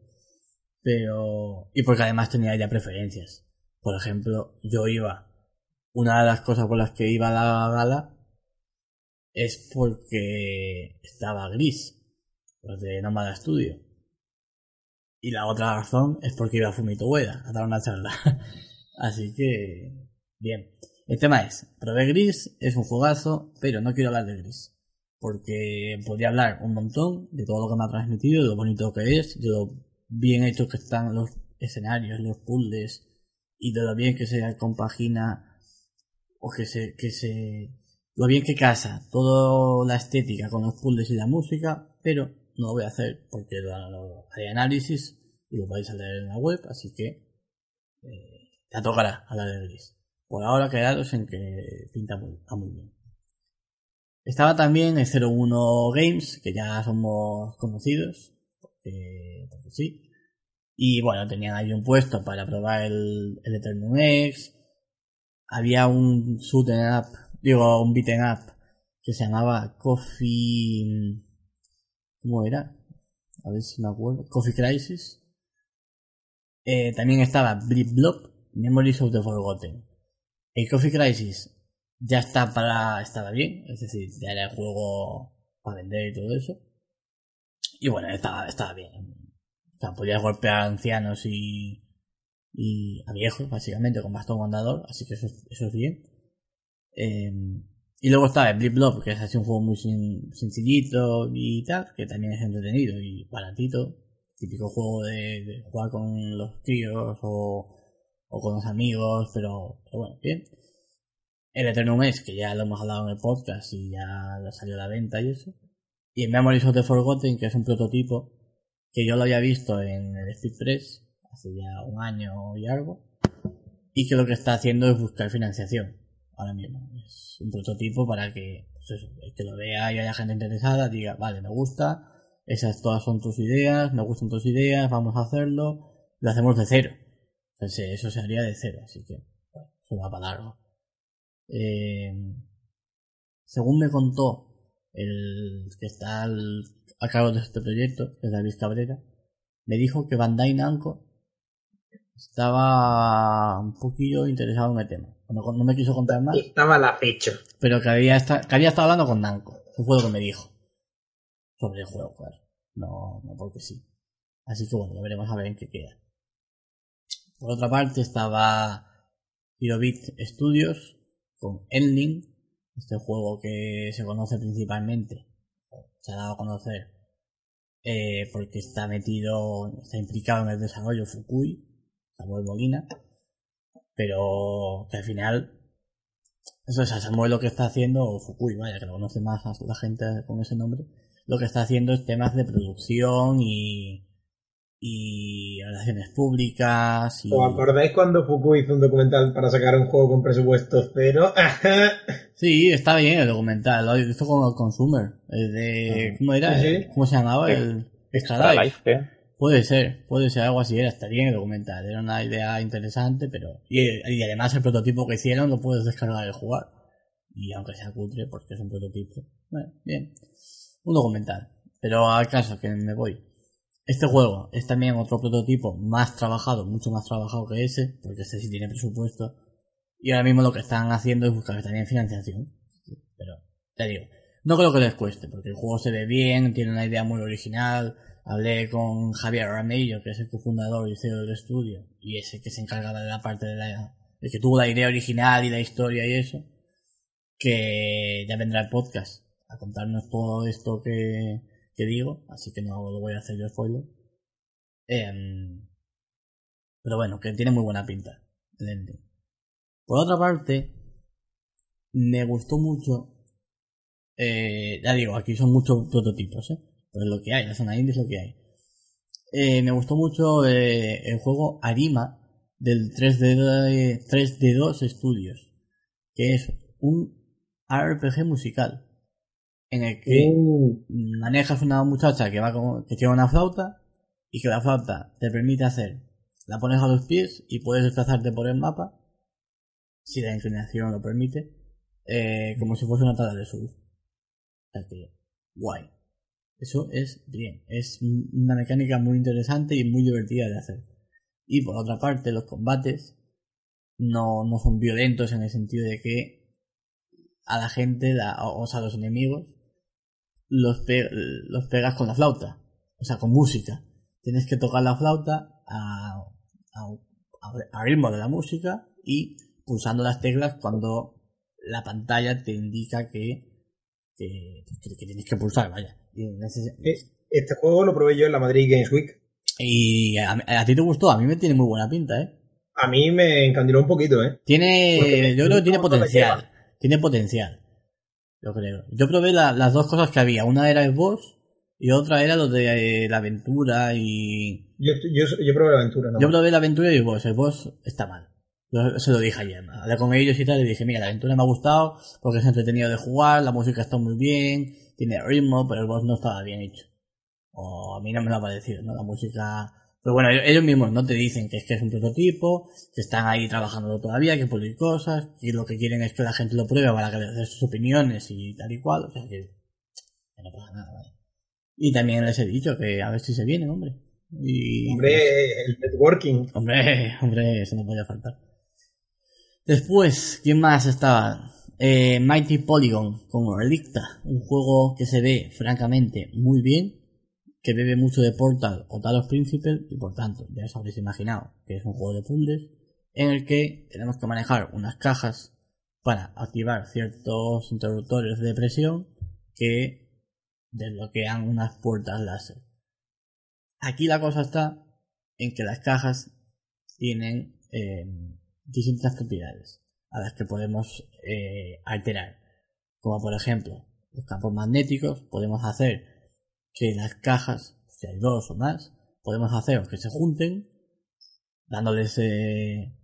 Pero. Y porque además tenía ya preferencias. Por ejemplo, yo iba. Una de las cosas por las que iba a la gala es porque estaba gris, los de Nomada Studio. Y la otra razón es porque iba a Fumito Ueda a dar una charla. Así que, bien. El tema es, probé Gris, es un juegazo, pero no quiero hablar de Gris. Porque podría hablar un montón de todo lo que me ha transmitido, de lo bonito que es, de lo bien hechos que están los escenarios, los puzzles, y de lo bien que se compagina, o que se, que se, lo bien que casa toda la estética con los puzzles y la música, pero no lo voy a hacer porque lo, hay análisis y lo podéis leer en la web, así que eh, te tocará a la de Gris. Por ahora quedaros en que pinta muy, muy bien. Estaba también el 01 Games, que ya somos conocidos, porque, porque sí. Y bueno, tenían ahí un puesto para probar el, el Eternum X. Había un shoot up, digo, un beaten up, que se llamaba Coffee... ¿Cómo era? A ver si me acuerdo. Coffee Crisis. Eh, también estaba Blip Blop, Memories of the Forgotten. El Coffee Crisis ya está para. estaba bien, es decir, ya era el juego para vender y todo eso. Y bueno, estaba, estaba bien. O sea, podías golpear ancianos y. y a viejos, básicamente, con bastón mandador, así que eso, eso es bien. Eh, y luego estaba el Blip Blop, que es así un juego muy sencillito y tal, que también es entretenido y baratito. Típico juego de, de jugar con los tíos o, o con los amigos, pero, pero bueno, bien. El Eternum es, que ya lo hemos hablado en el podcast y ya salió a la venta y eso. Y el Memories of the Forgotten, que es un prototipo que yo lo había visto en el Speed Press hace ya un año y algo. Y que lo que está haciendo es buscar financiación ahora mismo. Es un prototipo para que, pues el que lo vea y haya gente interesada, diga, vale, me gusta, esas todas son tus ideas, me gustan tus ideas, vamos a hacerlo, lo hacemos de cero. Entonces, eso se haría de cero, así que, bueno, eso va para largo. Eh, según me contó el que está al, a cargo de este proyecto, que es David Cabrera, me dijo que Bandai Namco estaba un poquillo interesado en el tema. No, no me quiso contar más. Estaba la fecha. Pero que había, que había estado hablando con Namco. Eso fue lo que me dijo. Sobre el juego, claro. No, no porque sí. Así que bueno, ya veremos a ver en qué queda. Por otra parte estaba Hirobit Studios con Endling, este juego que se conoce principalmente, se ha dado a conocer eh, porque está metido, está implicado en el desarrollo Fukui, Samuel Molina, pero que al final, eso es a Samuel lo que está haciendo, o Fukui, vaya, que lo conoce más la gente con ese nombre, lo que está haciendo es temas de producción y, y relaciones públicas. Y... ¿Os acordáis cuando Fukui hizo un documental para sacar un juego con presupuesto cero? sí, está bien el documental, lo hizo con el Consumer. El de, ¿Cómo era? Sí, sí. ¿Cómo se llamaba? El Extra Life. Puede ser, puede ser algo así, era, está bien el documental, era una idea interesante, pero... Y, y además el prototipo que hicieron lo puedes descargar y jugar. Y aunque sea cutre, porque es un prototipo. Bueno, bien. Un documental. Pero al caso, que me voy. Este juego es también otro prototipo más trabajado, mucho más trabajado que ese, porque este sí tiene presupuesto. Y ahora mismo lo que están haciendo es buscar también financiación. Pero, te digo, no creo que les cueste, porque el juego se ve bien, tiene una idea muy original. Hablé con Javier Ramillo, que es el cofundador y CEO del estudio, y ese que se encargaba de la parte de la el que tuvo la idea original y la historia y eso, que ya vendrá el podcast a contarnos todo esto que, que digo, así que no lo voy a hacer yo spoiler. Em, pero bueno, que tiene muy buena pinta el ending. Por otra parte, me gustó mucho. Eh, ya digo, aquí son muchos prototipos, ¿eh? Pero es lo que hay, la zona indie es lo que hay. Eh, me gustó mucho eh, el juego Arima del 3D, 3D2 Studios, que es un RPG musical en el que Uh, manejas una muchacha que va con, que tiene una flauta y que la flauta te permite hacer, la pones a los pies y puedes desplazarte por el mapa, si la inclinación lo permite, eh, como si fuese una tabla de surf. O sea que, guay. Eso es bien, es una mecánica muy interesante y muy divertida de hacer. Y por otra parte, los combates no, no son violentos en el sentido de que a la gente, la, o sea, a los enemigos, los, pe- los pegas con la flauta, o sea, con música. Tienes que tocar la flauta a, a, a ritmo de la música y pulsando las teclas cuando la pantalla te indica que, que, tienes que pulsar, vaya. Y, en ese- eh, este juego lo probé yo en la Madrid Games Week. y a, a ti te gustó, a mí me tiene muy buena pinta, ¿eh? A mí me encandiló un poquito, ¿eh? Tiene, Porque yo creo que tiene potencial. Tiene potencial. Yo creo. Yo probé la- las dos cosas que había. Una era el boss y otra era lo de eh, la aventura y... Yo, yo, yo probé la aventura, ¿no? Yo probé la aventura y el boss. El boss está mal. Yo se lo dije ayer. Hablé con ellos y tal y dije, mira, la aventura me ha gustado porque es entretenido de jugar, la música está muy bien, tiene ritmo, pero el boss no estaba bien hecho. O a mí no me lo ha parecido, ¿no? La música... Pero bueno, ellos- mismos no te dicen que es que es un prototipo, que están ahí trabajando todavía, que pulir cosas, y lo que quieren es que la gente lo pruebe para que le dé sus opiniones y tal y cual, o sea que, que no pasa nada, ¿vale? Y también les he dicho que a ver si se vienen, hombre. Y, Hombre, el networking. Hombre, hombre, eso no podía faltar. Después, ¿quién más estaba? Eh, Mighty Polygon con Relicta, un juego que se ve francamente muy bien, que bebe mucho de Portal o Talos Principle y por tanto, ya os habréis imaginado que es un juego de puzzles en el que tenemos que manejar unas cajas para activar ciertos interruptores de presión que desbloquean unas puertas láser. Aquí la cosa está en que las cajas tienen eh, distintas propiedades a las que podemos eh, alterar. Como por ejemplo, los campos magnéticos, podemos hacer que las cajas, si hay dos o más, podemos hacer que se junten, dándoles, eh,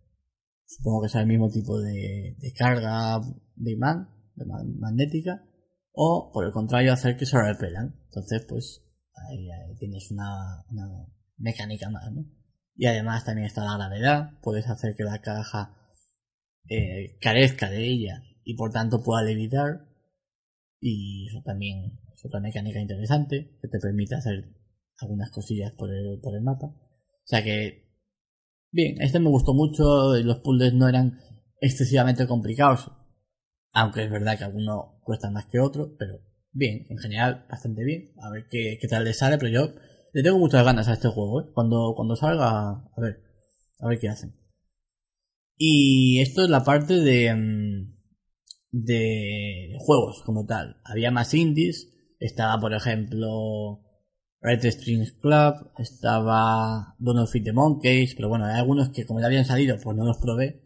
supongo que sea el mismo tipo de, carga de imán, de ma- magnética, o por el contrario hacer que se repelan. Entonces, pues ahí, tienes una, mecánica más, ¿no? Y además también está la gravedad, puedes hacer que la caja eh, carezca de ella y por tanto pueda levitar. Y eso también otra mecánica interesante que te permite hacer algunas cosillas por el, por el mapa. O sea que, bien, este me gustó mucho, los puzzles no eran excesivamente complicados, aunque es verdad que algunos cuestan más que otros, pero bien, en general bastante bien. A ver qué, qué tal le sale, pero yo le tengo muchas ganas a este juego, ¿eh? Cuando, cuando salga, a ver, a ver qué hacen. Y esto es la parte de, mm, de juegos como tal. Había más indies, estaba por ejemplo Red Strings Club, estaba of Feed the Monkeys, pero bueno, hay algunos que como ya habían salido, pues no los probé,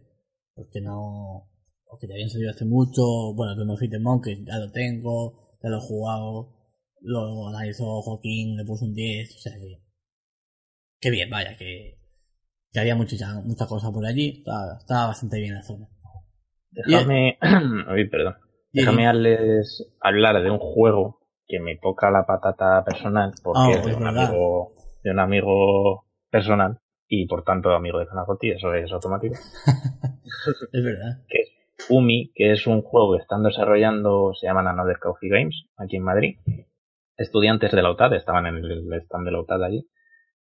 porque no, porque ya habían salido hace mucho, bueno, of Feed the Monkeys ya lo tengo, ya lo he jugado, lo analizó Joaquín, le puso un 10, o sea que, que bien, vaya, que, que había mucha, mucha cosa por allí, estaba, estaba bastante bien la zona. Déjame. Uy, perdón. Y- Déjame darles- hablar de un juego que me toca la patata personal porque Ah, es de un, verdad. amigo, de un amigo personal y por tanto amigo de Canacoti, eso es automático. Es verdad. Que es Umi, que es un juego que están desarrollando, se llaman Another Coffee Games, aquí en Madrid. Estudiantes de la UTAD, estaban en el stand de la UTAD allí.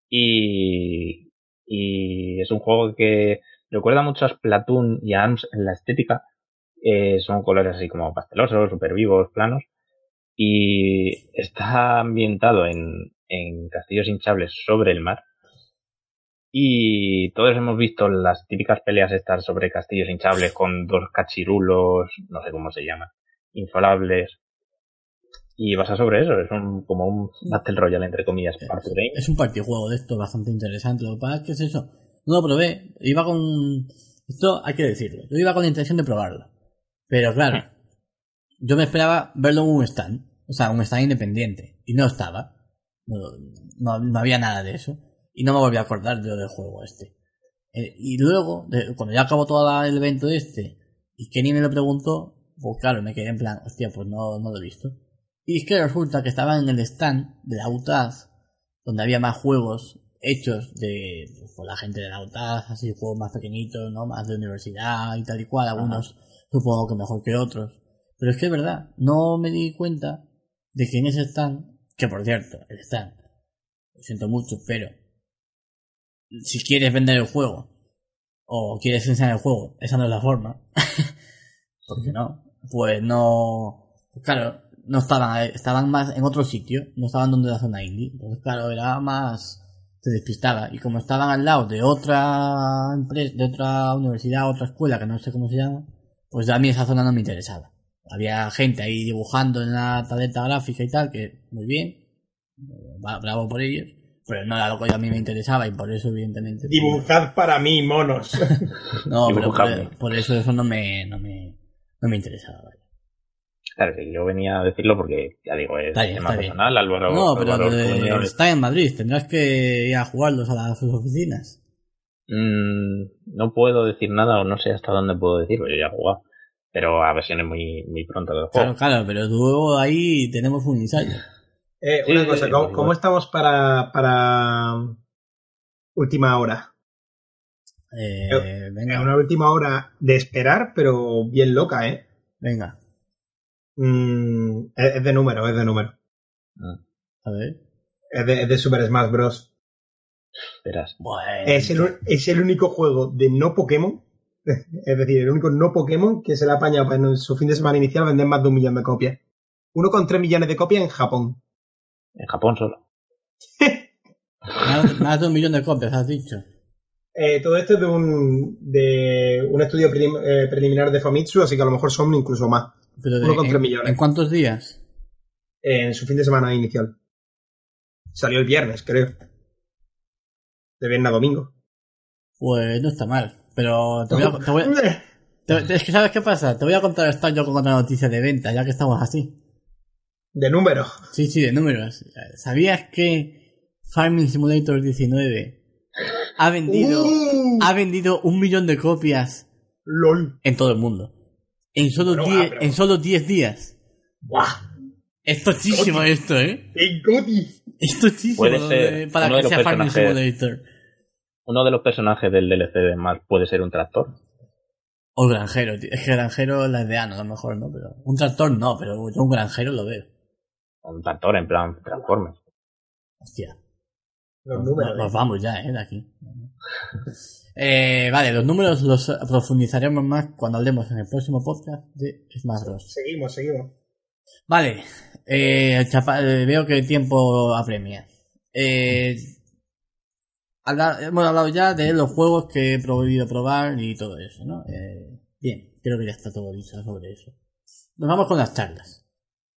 Y, y es un juego que recuerda mucho a Splatoon y a ARMS en la estética. Eh, son colores así como pastelosos, super vivos, planos. Y está ambientado en, en castillos hinchables sobre el mar. Y todos hemos visto las típicas peleas estas sobre castillos hinchables con dos cachirulos, no sé cómo se llaman, infalables. Y basa sobre eso, es un, como un Battle Royale, entre comillas, party game. Es un partijuego de esto bastante interesante. Lo que pasa es que es eso. No lo probé. Iba con. Esto hay que decirlo. Yo iba con la intención de probarlo. Pero claro, yo me esperaba verlo en un stand. O sea, un stand independiente. Y no estaba. No, no, no había nada de eso. Y no me volví a acordar de lo del juego este. Eh, y luego, de- cuando ya acabó todo el evento este, y Kenny me lo preguntó, pues claro, me quedé en plan, hostia, pues no, no lo he visto. Y es que resulta que estaba en el stand de la UTAZ, donde había más juegos hechos de pues, por la gente de la UTAZ, así juegos más pequeñitos, ¿no? Más de universidad y tal y cual, algunos supongo que mejor que otros. Pero es que es verdad, no me di cuenta de que en ese stand, que por cierto, el stand, lo siento mucho, pero si quieres vender el juego o quieres enseñar el juego, esa no es la forma. ¿Por qué no? Pues no. claro, no estaban estaban más en otro sitio, no estaban donde la zona indie. Entonces, claro, era más. Se despistaba. Y como estaban al lado de otra empresa, de otra universidad, otra escuela, que no sé cómo se llama, pues a mí esa zona no me interesaba. Había gente ahí dibujando en la tableta gráfica y tal, que muy bien, bravo por ellos, pero no era lo que a mí me interesaba y por eso, evidentemente. pues, Dibujad para mí, monos. no, pero por, por eso eso no me, no me, no me interesaba. vaya. Claro, que yo venía a decirlo porque, ya digo, es bien, tema está bien. personal, Álvaro. No, pero Álvaro de- Junior- está en Madrid, tendrás que ir a jugarlos a las sus oficinas. Mm, no puedo decir nada o no sé hasta dónde puedo decir, porque yo ya he jugado. Pero a versiones muy, muy pronto del juego. Claro, claro, pero tú ahí tenemos un ensayo. Eh, una sí, cosa, sí, ¿cómo, pues estamos para, para última hora? Eh, Es venga, una última hora de esperar, pero bien loca, ¿eh? venga, Mm, es, es de número, es de número. A ver. Es de, es de Super Smash Bros. verás. Bueno, Es el, es el único juego de no Pokémon, es decir, el único no Pokémon que se le apaña en su fin de semana inicial a vender más de un millón de copias. Uno con tres millones de copias en Japón. En Japón solo. más, más de un millón de copias, has dicho. Eh, todo esto es de un, de un estudio prelim- eh, preliminar de Famitsu, así que a lo mejor son incluso más. Pero de- Uno con en, tres millones. ¿En cuántos días? En su fin de semana inicial. Salió el viernes, creo. De viernes a domingo. Pues no está mal. Pero te voy a, te voy a- te- es que ¿sabes qué pasa? Te voy a contar esta yo con otra noticia de venta, ya que estamos así. De número. Sí, sí, de números. ¿Sabías que Farming Simulator 19 ha vendido, ¡Uh! ha vendido un millón de copias LOL. en todo el mundo? En solo Bueno, 10 ah, pero- en solo 10 días. ¡Buah! Es tochísimo esto, ¿eh? ¡El Goti! Es tochísimo para que sea Farming Simulator. Uno de los personajes del DLC de Smash puede ser un tractor. O granjero, tío. Es que granjero es la idea, no, a lo mejor, ¿no? Pero un tractor no, pero yo un granjero lo veo. Un tractor en plan Transformers. Hostia. Los números. Nos ¿eh? vamos ya, ¿eh? De aquí. Eh, vale, los números los profundizaremos más cuando hablemos en el próximo podcast de Smash Bros. Seguimos, seguimos. Vale, eh, chapa- eh, veo que el tiempo apremia. Eh, habla- hemos hablado ya de los juegos que he prohibido probar y todo eso, ¿no? Eh, bien, creo que ya está todo dicho sobre eso. Nos vamos con las charlas,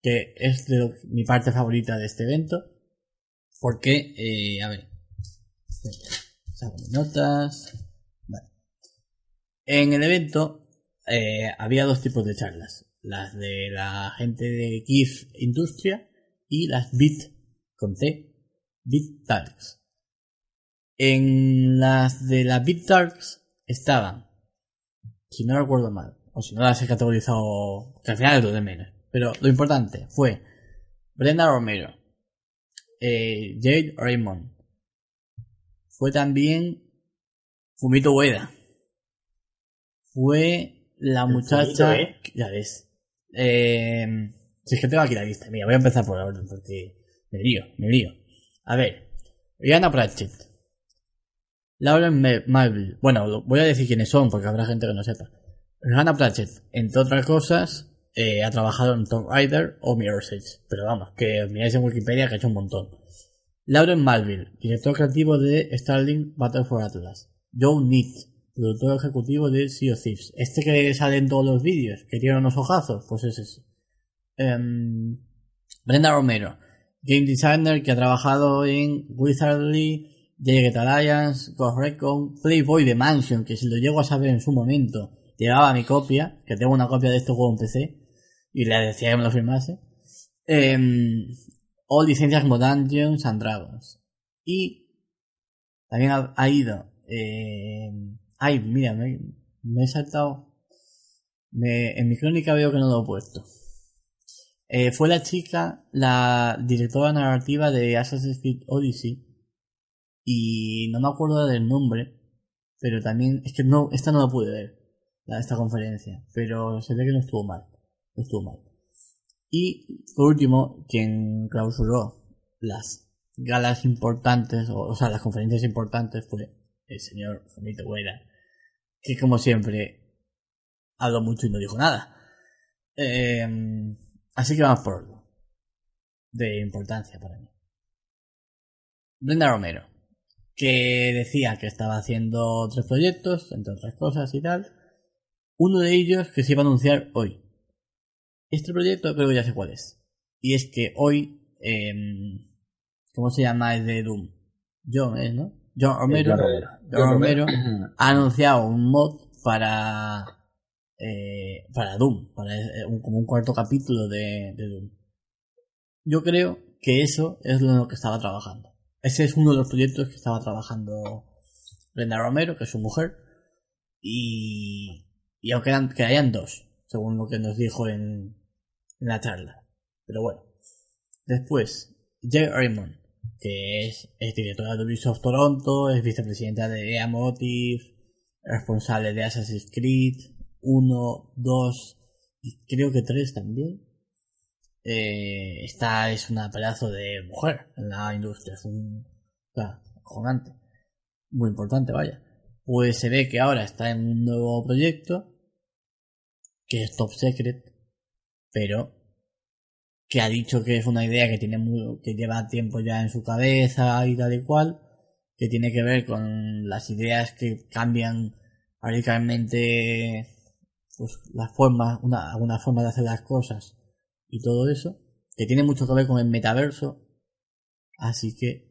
que es de mi parte favorita de este evento, porque, eh, a ver, saco mis notas. Vale. En el evento eh, había dos tipos de charlas. Las de la gente de GIF Industria y las Bit con T, Bit Talks. En las de las Bit Talks estaban, si no recuerdo mal, o si no las he categorizado, que al final es lo de menos. Pero lo importante fue Brenda Romero, eh, Jade Raymond, fue también Fumito Ueda, fue la El muchacha, Fumito, ¿eh? ya ves, eh, si es que tengo aquí la lista, mira, voy a empezar por orden porque me lío, me lío. A ver, Rihanna Pratchett, Lauren Ma- Marvel, bueno, voy a decir quiénes son porque habrá gente que no sepa. Rihanna Pratchett, entre otras cosas, eh, ha trabajado en Tomb Raider o Mirror's Edge, pero vamos, que miráis en Wikipedia que ha hecho un montón. Lauren Malville, director creativo de Starlink Battle for Atlas. Joe Neat, productor ejecutivo de Sea of Thieves. Este que sale en todos los vídeos, que tiene unos ojazos, pues es ese. Em, Brenda Romero, game designer que ha trabajado en Wizardly, Jagged Alliance, Ghost Recon, Playboy The Mansion, que si lo llego a saber en su momento, llevaba mi copia, que tengo una copia de este juego en PC, y le decía que me lo firmase. Em, o licencias como Dungeons and Dragons. Y también ha, ido. Eh, ay, mira, me, he saltado. en mi crónica veo que no lo he puesto. Eh, fue la chica, la directora narrativa de Assassin's Creed Odyssey. Y no me acuerdo del nombre. Pero también, es que no, esta no la pude ver, esta conferencia. Pero se ve que no estuvo mal. No estuvo mal. Y por último, quien clausuró las galas importantes, o, sea, las conferencias importantes fue el señor Fumito Ueda, que como siempre habló mucho y no dijo nada. Em, así que vamos por algo de importancia para mí. Brenda Romero, que decía que estaba haciendo tres proyectos, entre otras cosas y tal. Uno de ellos que se iba a anunciar hoy, este proyecto creo que ya sé cuál es. Y es que hoy, eh, ¿cómo se llama? Es de Doom. John, ¿eh? ¿no? John Romero, John Romero, ha anunciado un mod para eh, para Doom, para eh, un, como un cuarto capítulo de, de, Doom. Yo creo que eso es lo que estaba trabajando. Ese es uno de los proyectos que estaba trabajando Brenda Romero, que es su mujer, y, y aunque que hayan dos, según lo que nos dijo en, en la charla. Pero bueno. Después, Jay Raymond, que es, es directora de Ubisoft Toronto, es vicepresidenta de EA responsable de Assassin's Creed 1, 2 y creo que 3 también. Eh, esta es una pedazo de mujer en la industria, es un o muy importante, vaya. Pues se ve que ahora está en un nuevo proyecto que es Top Secret, pero que ha dicho que es una idea que tiene muy, que lleva tiempo ya en su cabeza y tal y cual, que tiene que ver con las ideas que cambian radicalmente pues las formas, una, alguna forma de hacer las cosas y todo eso, que tiene mucho que ver con el metaverso, así que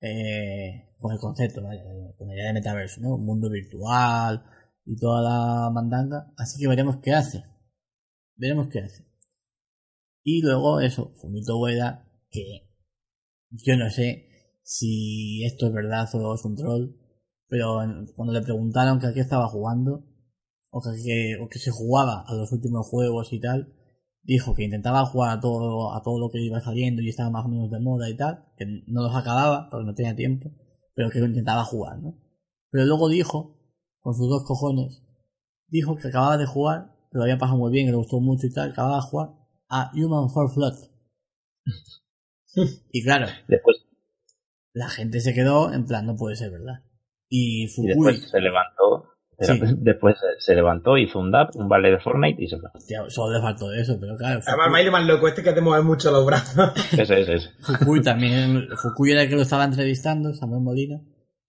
eh, con el concepto, con la idea de metaverso, ¿no? Un mundo virtual y toda la mandanga, así que veremos qué hace. Veremos qué hace. Y luego eso, Fumito Ueda, que yo no sé si esto es verdad o es un troll, pero cuando le preguntaron que a qué estaba jugando, o que, o que se jugaba a los últimos juegos y tal, dijo que intentaba jugar a todo, a todo lo que iba saliendo y estaba más o menos de moda y tal, que no los acababa porque no tenía tiempo, pero que intentaba jugar, ¿no? Pero luego dijo, con sus dos cojones, dijo que acababa de jugar que lo había pasado muy bien, que le gustó mucho y tal, acababa de jugar a Human for Flood. y claro, después la gente se quedó en plan, no puede ser verdad. Y Fukui. después se levantó. Después se levantó, hizo un DAP, un baile de Fortnite y se fue. solo le faltó eso, pero claro. Además, más loco este que te mueve mucho los brazos. Ese, ese, ese. Fukui también. Fukui era el que lo estaba entrevistando, Samuel Molina.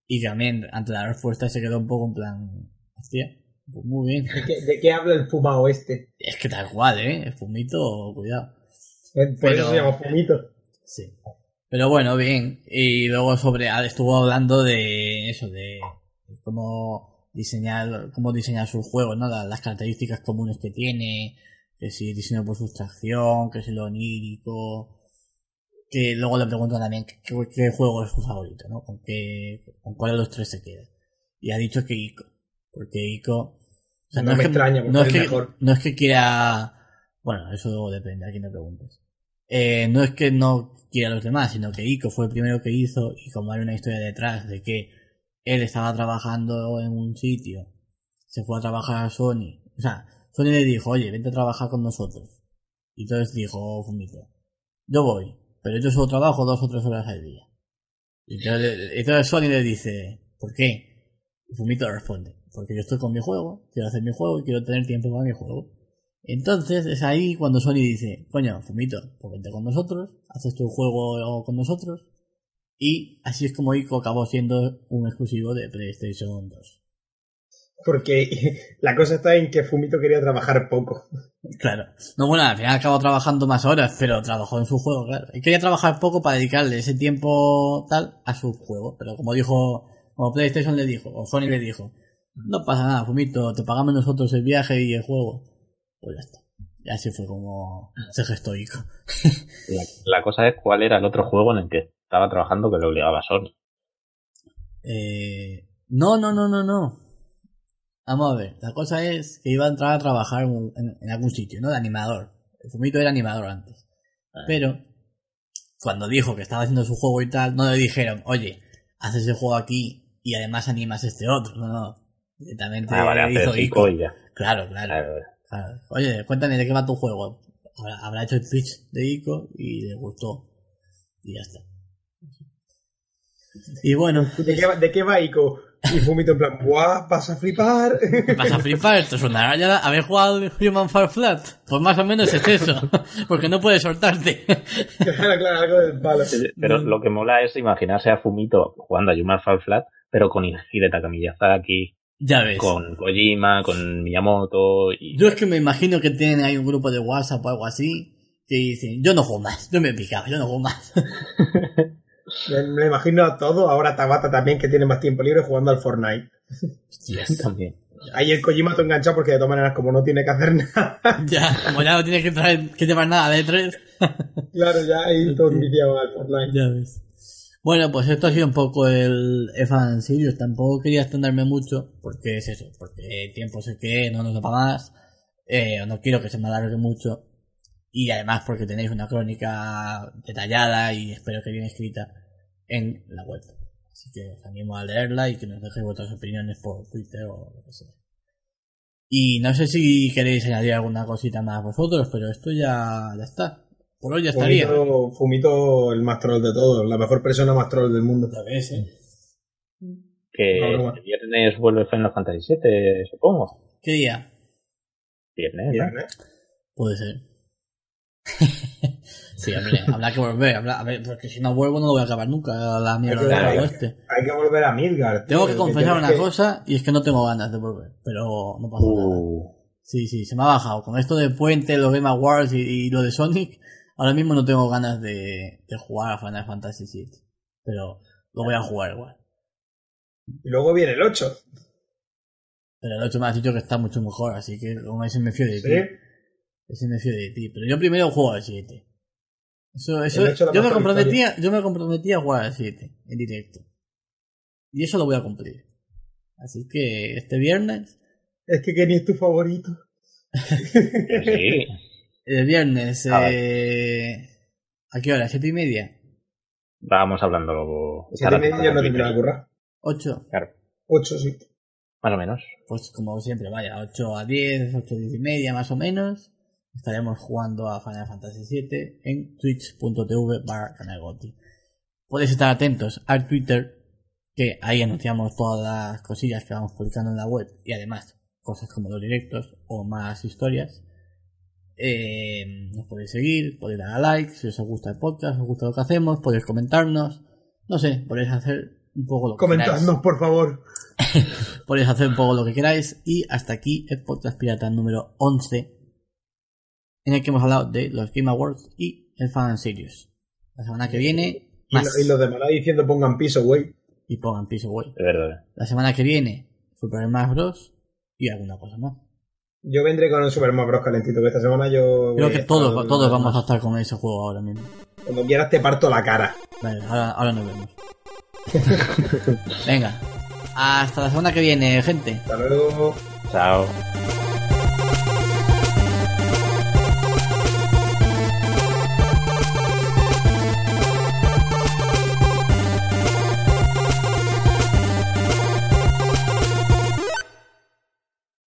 Y también, ante la respuesta, se quedó un poco en plan. Hostia. Pues muy bien. ¿De qué, habla el fumado este? Es que tal cual, ¿eh? El fumito, cuidado. Por Pero, eso se llama fumito. Sí. Pero bueno, bien. Y luego sobre. Estuvo hablando de eso, de cómo diseñar, cómo diseñar sus juegos, ¿no? Las, características comunes que tiene. Que si diseño por sustracción, que si lo onírico. Que luego le pregunto también qué, juego es su favorito, ¿no? Con, qué, con cuál de los tres se queda. Y ha dicho que Ico porque Ico. no, me es extraña, no es, que, no es que quiera. Bueno, eso depende, a quien le preguntes. Eh, no es que no quiera a los demás, sino que Ico fue el primero que hizo, y como hay una historia detrás de que él estaba trabajando en un sitio, se fue a trabajar a Sony. O sea, Sony le dijo, oye, vente a trabajar con nosotros. Y entonces dijo Fumito, yo voy, pero yo solo trabajo dos o tres horas al día. Y entonces, Sony le dice, ¿por qué? Y Fumito responde, porque yo estoy con mi juego, quiero hacer mi juego y quiero tener tiempo para mi juego. Entonces es ahí cuando Sony dice, coño, Fumito, pues vente con nosotros, haces tu juego con nosotros Y así es como Ico acabó siendo un exclusivo de PlayStation 2. Porque la cosa está en que Fumito quería trabajar poco. Claro. No, bueno, al final acabó trabajando más horas, pero trabajó en su juego, claro. Y quería trabajar poco para dedicarle ese tiempo tal a su juego. Pero como dijo, como PlayStation le dijo, o Sony le dijo, no pasa nada, Fumito, te pagamos nosotros el viaje y el juego. Pues ya está. Y así fue como se gestó Ico. La, la cosa es cuál era el otro juego en el que estaba trabajando que le obligaba a Sony. Eh, no, no, no, no, no. Vamos a ver, la cosa es que iba a entrar a trabajar en, en- en algún sitio, ¿no? De animador. El Fumito era animador antes. Pero, cuando dijo que estaba haciendo su juego y tal, no le dijeron, oye, haces ese juego aquí y además animas este otro. No, no. Directamente Ah, vale, hizo. Ico y ya. Claro, claro, Claro. claro. Oye, cuéntame de qué va tu juego. Habrá, habrá hecho el pitch de Ico y le gustó. Y ya está. Y bueno, ¿De qué, va- de qué va Ico? Y Fumito en plan, ¡buah! ¿Vas a flipar? Vas a flipar, esto sonará ya haber jugado Human Fall Flat. Pues más o menos es eso. Porque no puedes soltarte. claro, claro, algo del palo. Pero Mm. lo que mola es imaginarse a Fumito jugando a Human Fall Flat, pero con Hidetaka Miyazaki, ya ves. con Kojima, con Miyamoto y... Yo es que me imagino que tienen ahí un grupo de WhatsApp o algo así. Que dicen, yo no juego más. Yo me he picado, yo no juego más. Me, me imagino a todo. Ahora Tabata también, que tiene más tiempo libre jugando al Fortnite. Hostias. También. Ahí el Kojima todo enganchado porque de todas maneras, como no tiene que hacer nada, Ya, como ya no tienes que traer, que llevar nada de tres. claro, ya ahí todo enviciado al Fortnite. Ya ves. Bueno, pues esto ha sido un poco el Fan Sirius. Tampoco quería extenderme mucho, porque es eso, porque tiempo sé que no nos da para más. Eh, no quiero que se me alargue mucho. Y además porque tenéis una crónica detallada y espero que bien escrita en la web. Así que os animo a leerla y que nos dejéis vuestras opiniones por Twitter o lo que sea. Y no sé si queréis añadir alguna cosita más vosotros, pero esto ya, ya está. Por hoy ya estaría. Fumito, Fumito, el más troll de todos, la mejor persona más troll del mundo. Ves, ¿eh? Que No, broma. el viernes vuelve Final Fantasy VII, supongo. ¿Qué día? Viernes, ¿no? ¿eh? Puede ser. sí, hombre, habrá que volver. habrá- a ver, porque si no vuelvo no lo voy a acabar nunca la mierda Hay que volver. juego este. Hay que volver a Midgard. Tengo que confesar una que- cosa y es que no tengo ganas de volver. Pero no pasa nada. Uh, Sí, sí, se me ha bajado. Con esto de Puente, los Game Awards y, y lo de Sonic, ahora mismo no tengo ganas de, de jugar a Final Fantasy VII. Pero lo voy a jugar igual. Y luego viene el 8. Pero el 8 me has dicho que está mucho mejor, así que con ese me fío de ¿Sí? Ese me fío de ti. Pero yo primero juego al 7. Eso, eso, ocho yo me comprometía, yo me comprometí a jugar al 7 en directo. Y eso lo voy a cumplir. Así que este viernes, Es que Kenny es tu favorito. sí. el viernes, A eh, ¿a qué hora? ¿Siete y media? Vamos hablando luego. Siete y media ya no termina de currar. ¿Ocho? Claro, 8, sí. más o menos. Pues como siempre, vaya, 8 a 10, 8 a 10 y media más o menos. Estaremos jugando a Final Fantasy VII en twitch.tv barra canalgoti. Podéis estar atentos al Twitter, que ahí anunciamos todas las cosillas que vamos publicando en la web y además cosas como los directos o más historias. Eh, nos podéis seguir, podéis dar a like si os gusta el podcast, os gusta lo que hacemos, podéis comentarnos, no sé, podéis hacer un poco lo que queráis. Comentadnos, por favor. Podéis hacer un poco lo que queráis. Y hasta aquí el podcast pirata número 11. En el que hemos hablado de los Game Awards y el Fan Series. La semana que viene, Y, más. y los de Mala diciendo pongan piso, güey. Y pongan piso, güey. De verdad. La semana que viene, Super Smash Bros. Y alguna cosa más. Yo vendré con el Super Mario Bros. calentito, que esta semana yo. Creo que todos, todos vamos a estar con ese juego ahora mismo. Cuando quieras te parto la cara. Vale, ahora, ahora nos vemos. Venga. Hasta la semana que viene, gente. Hasta luego. Chao.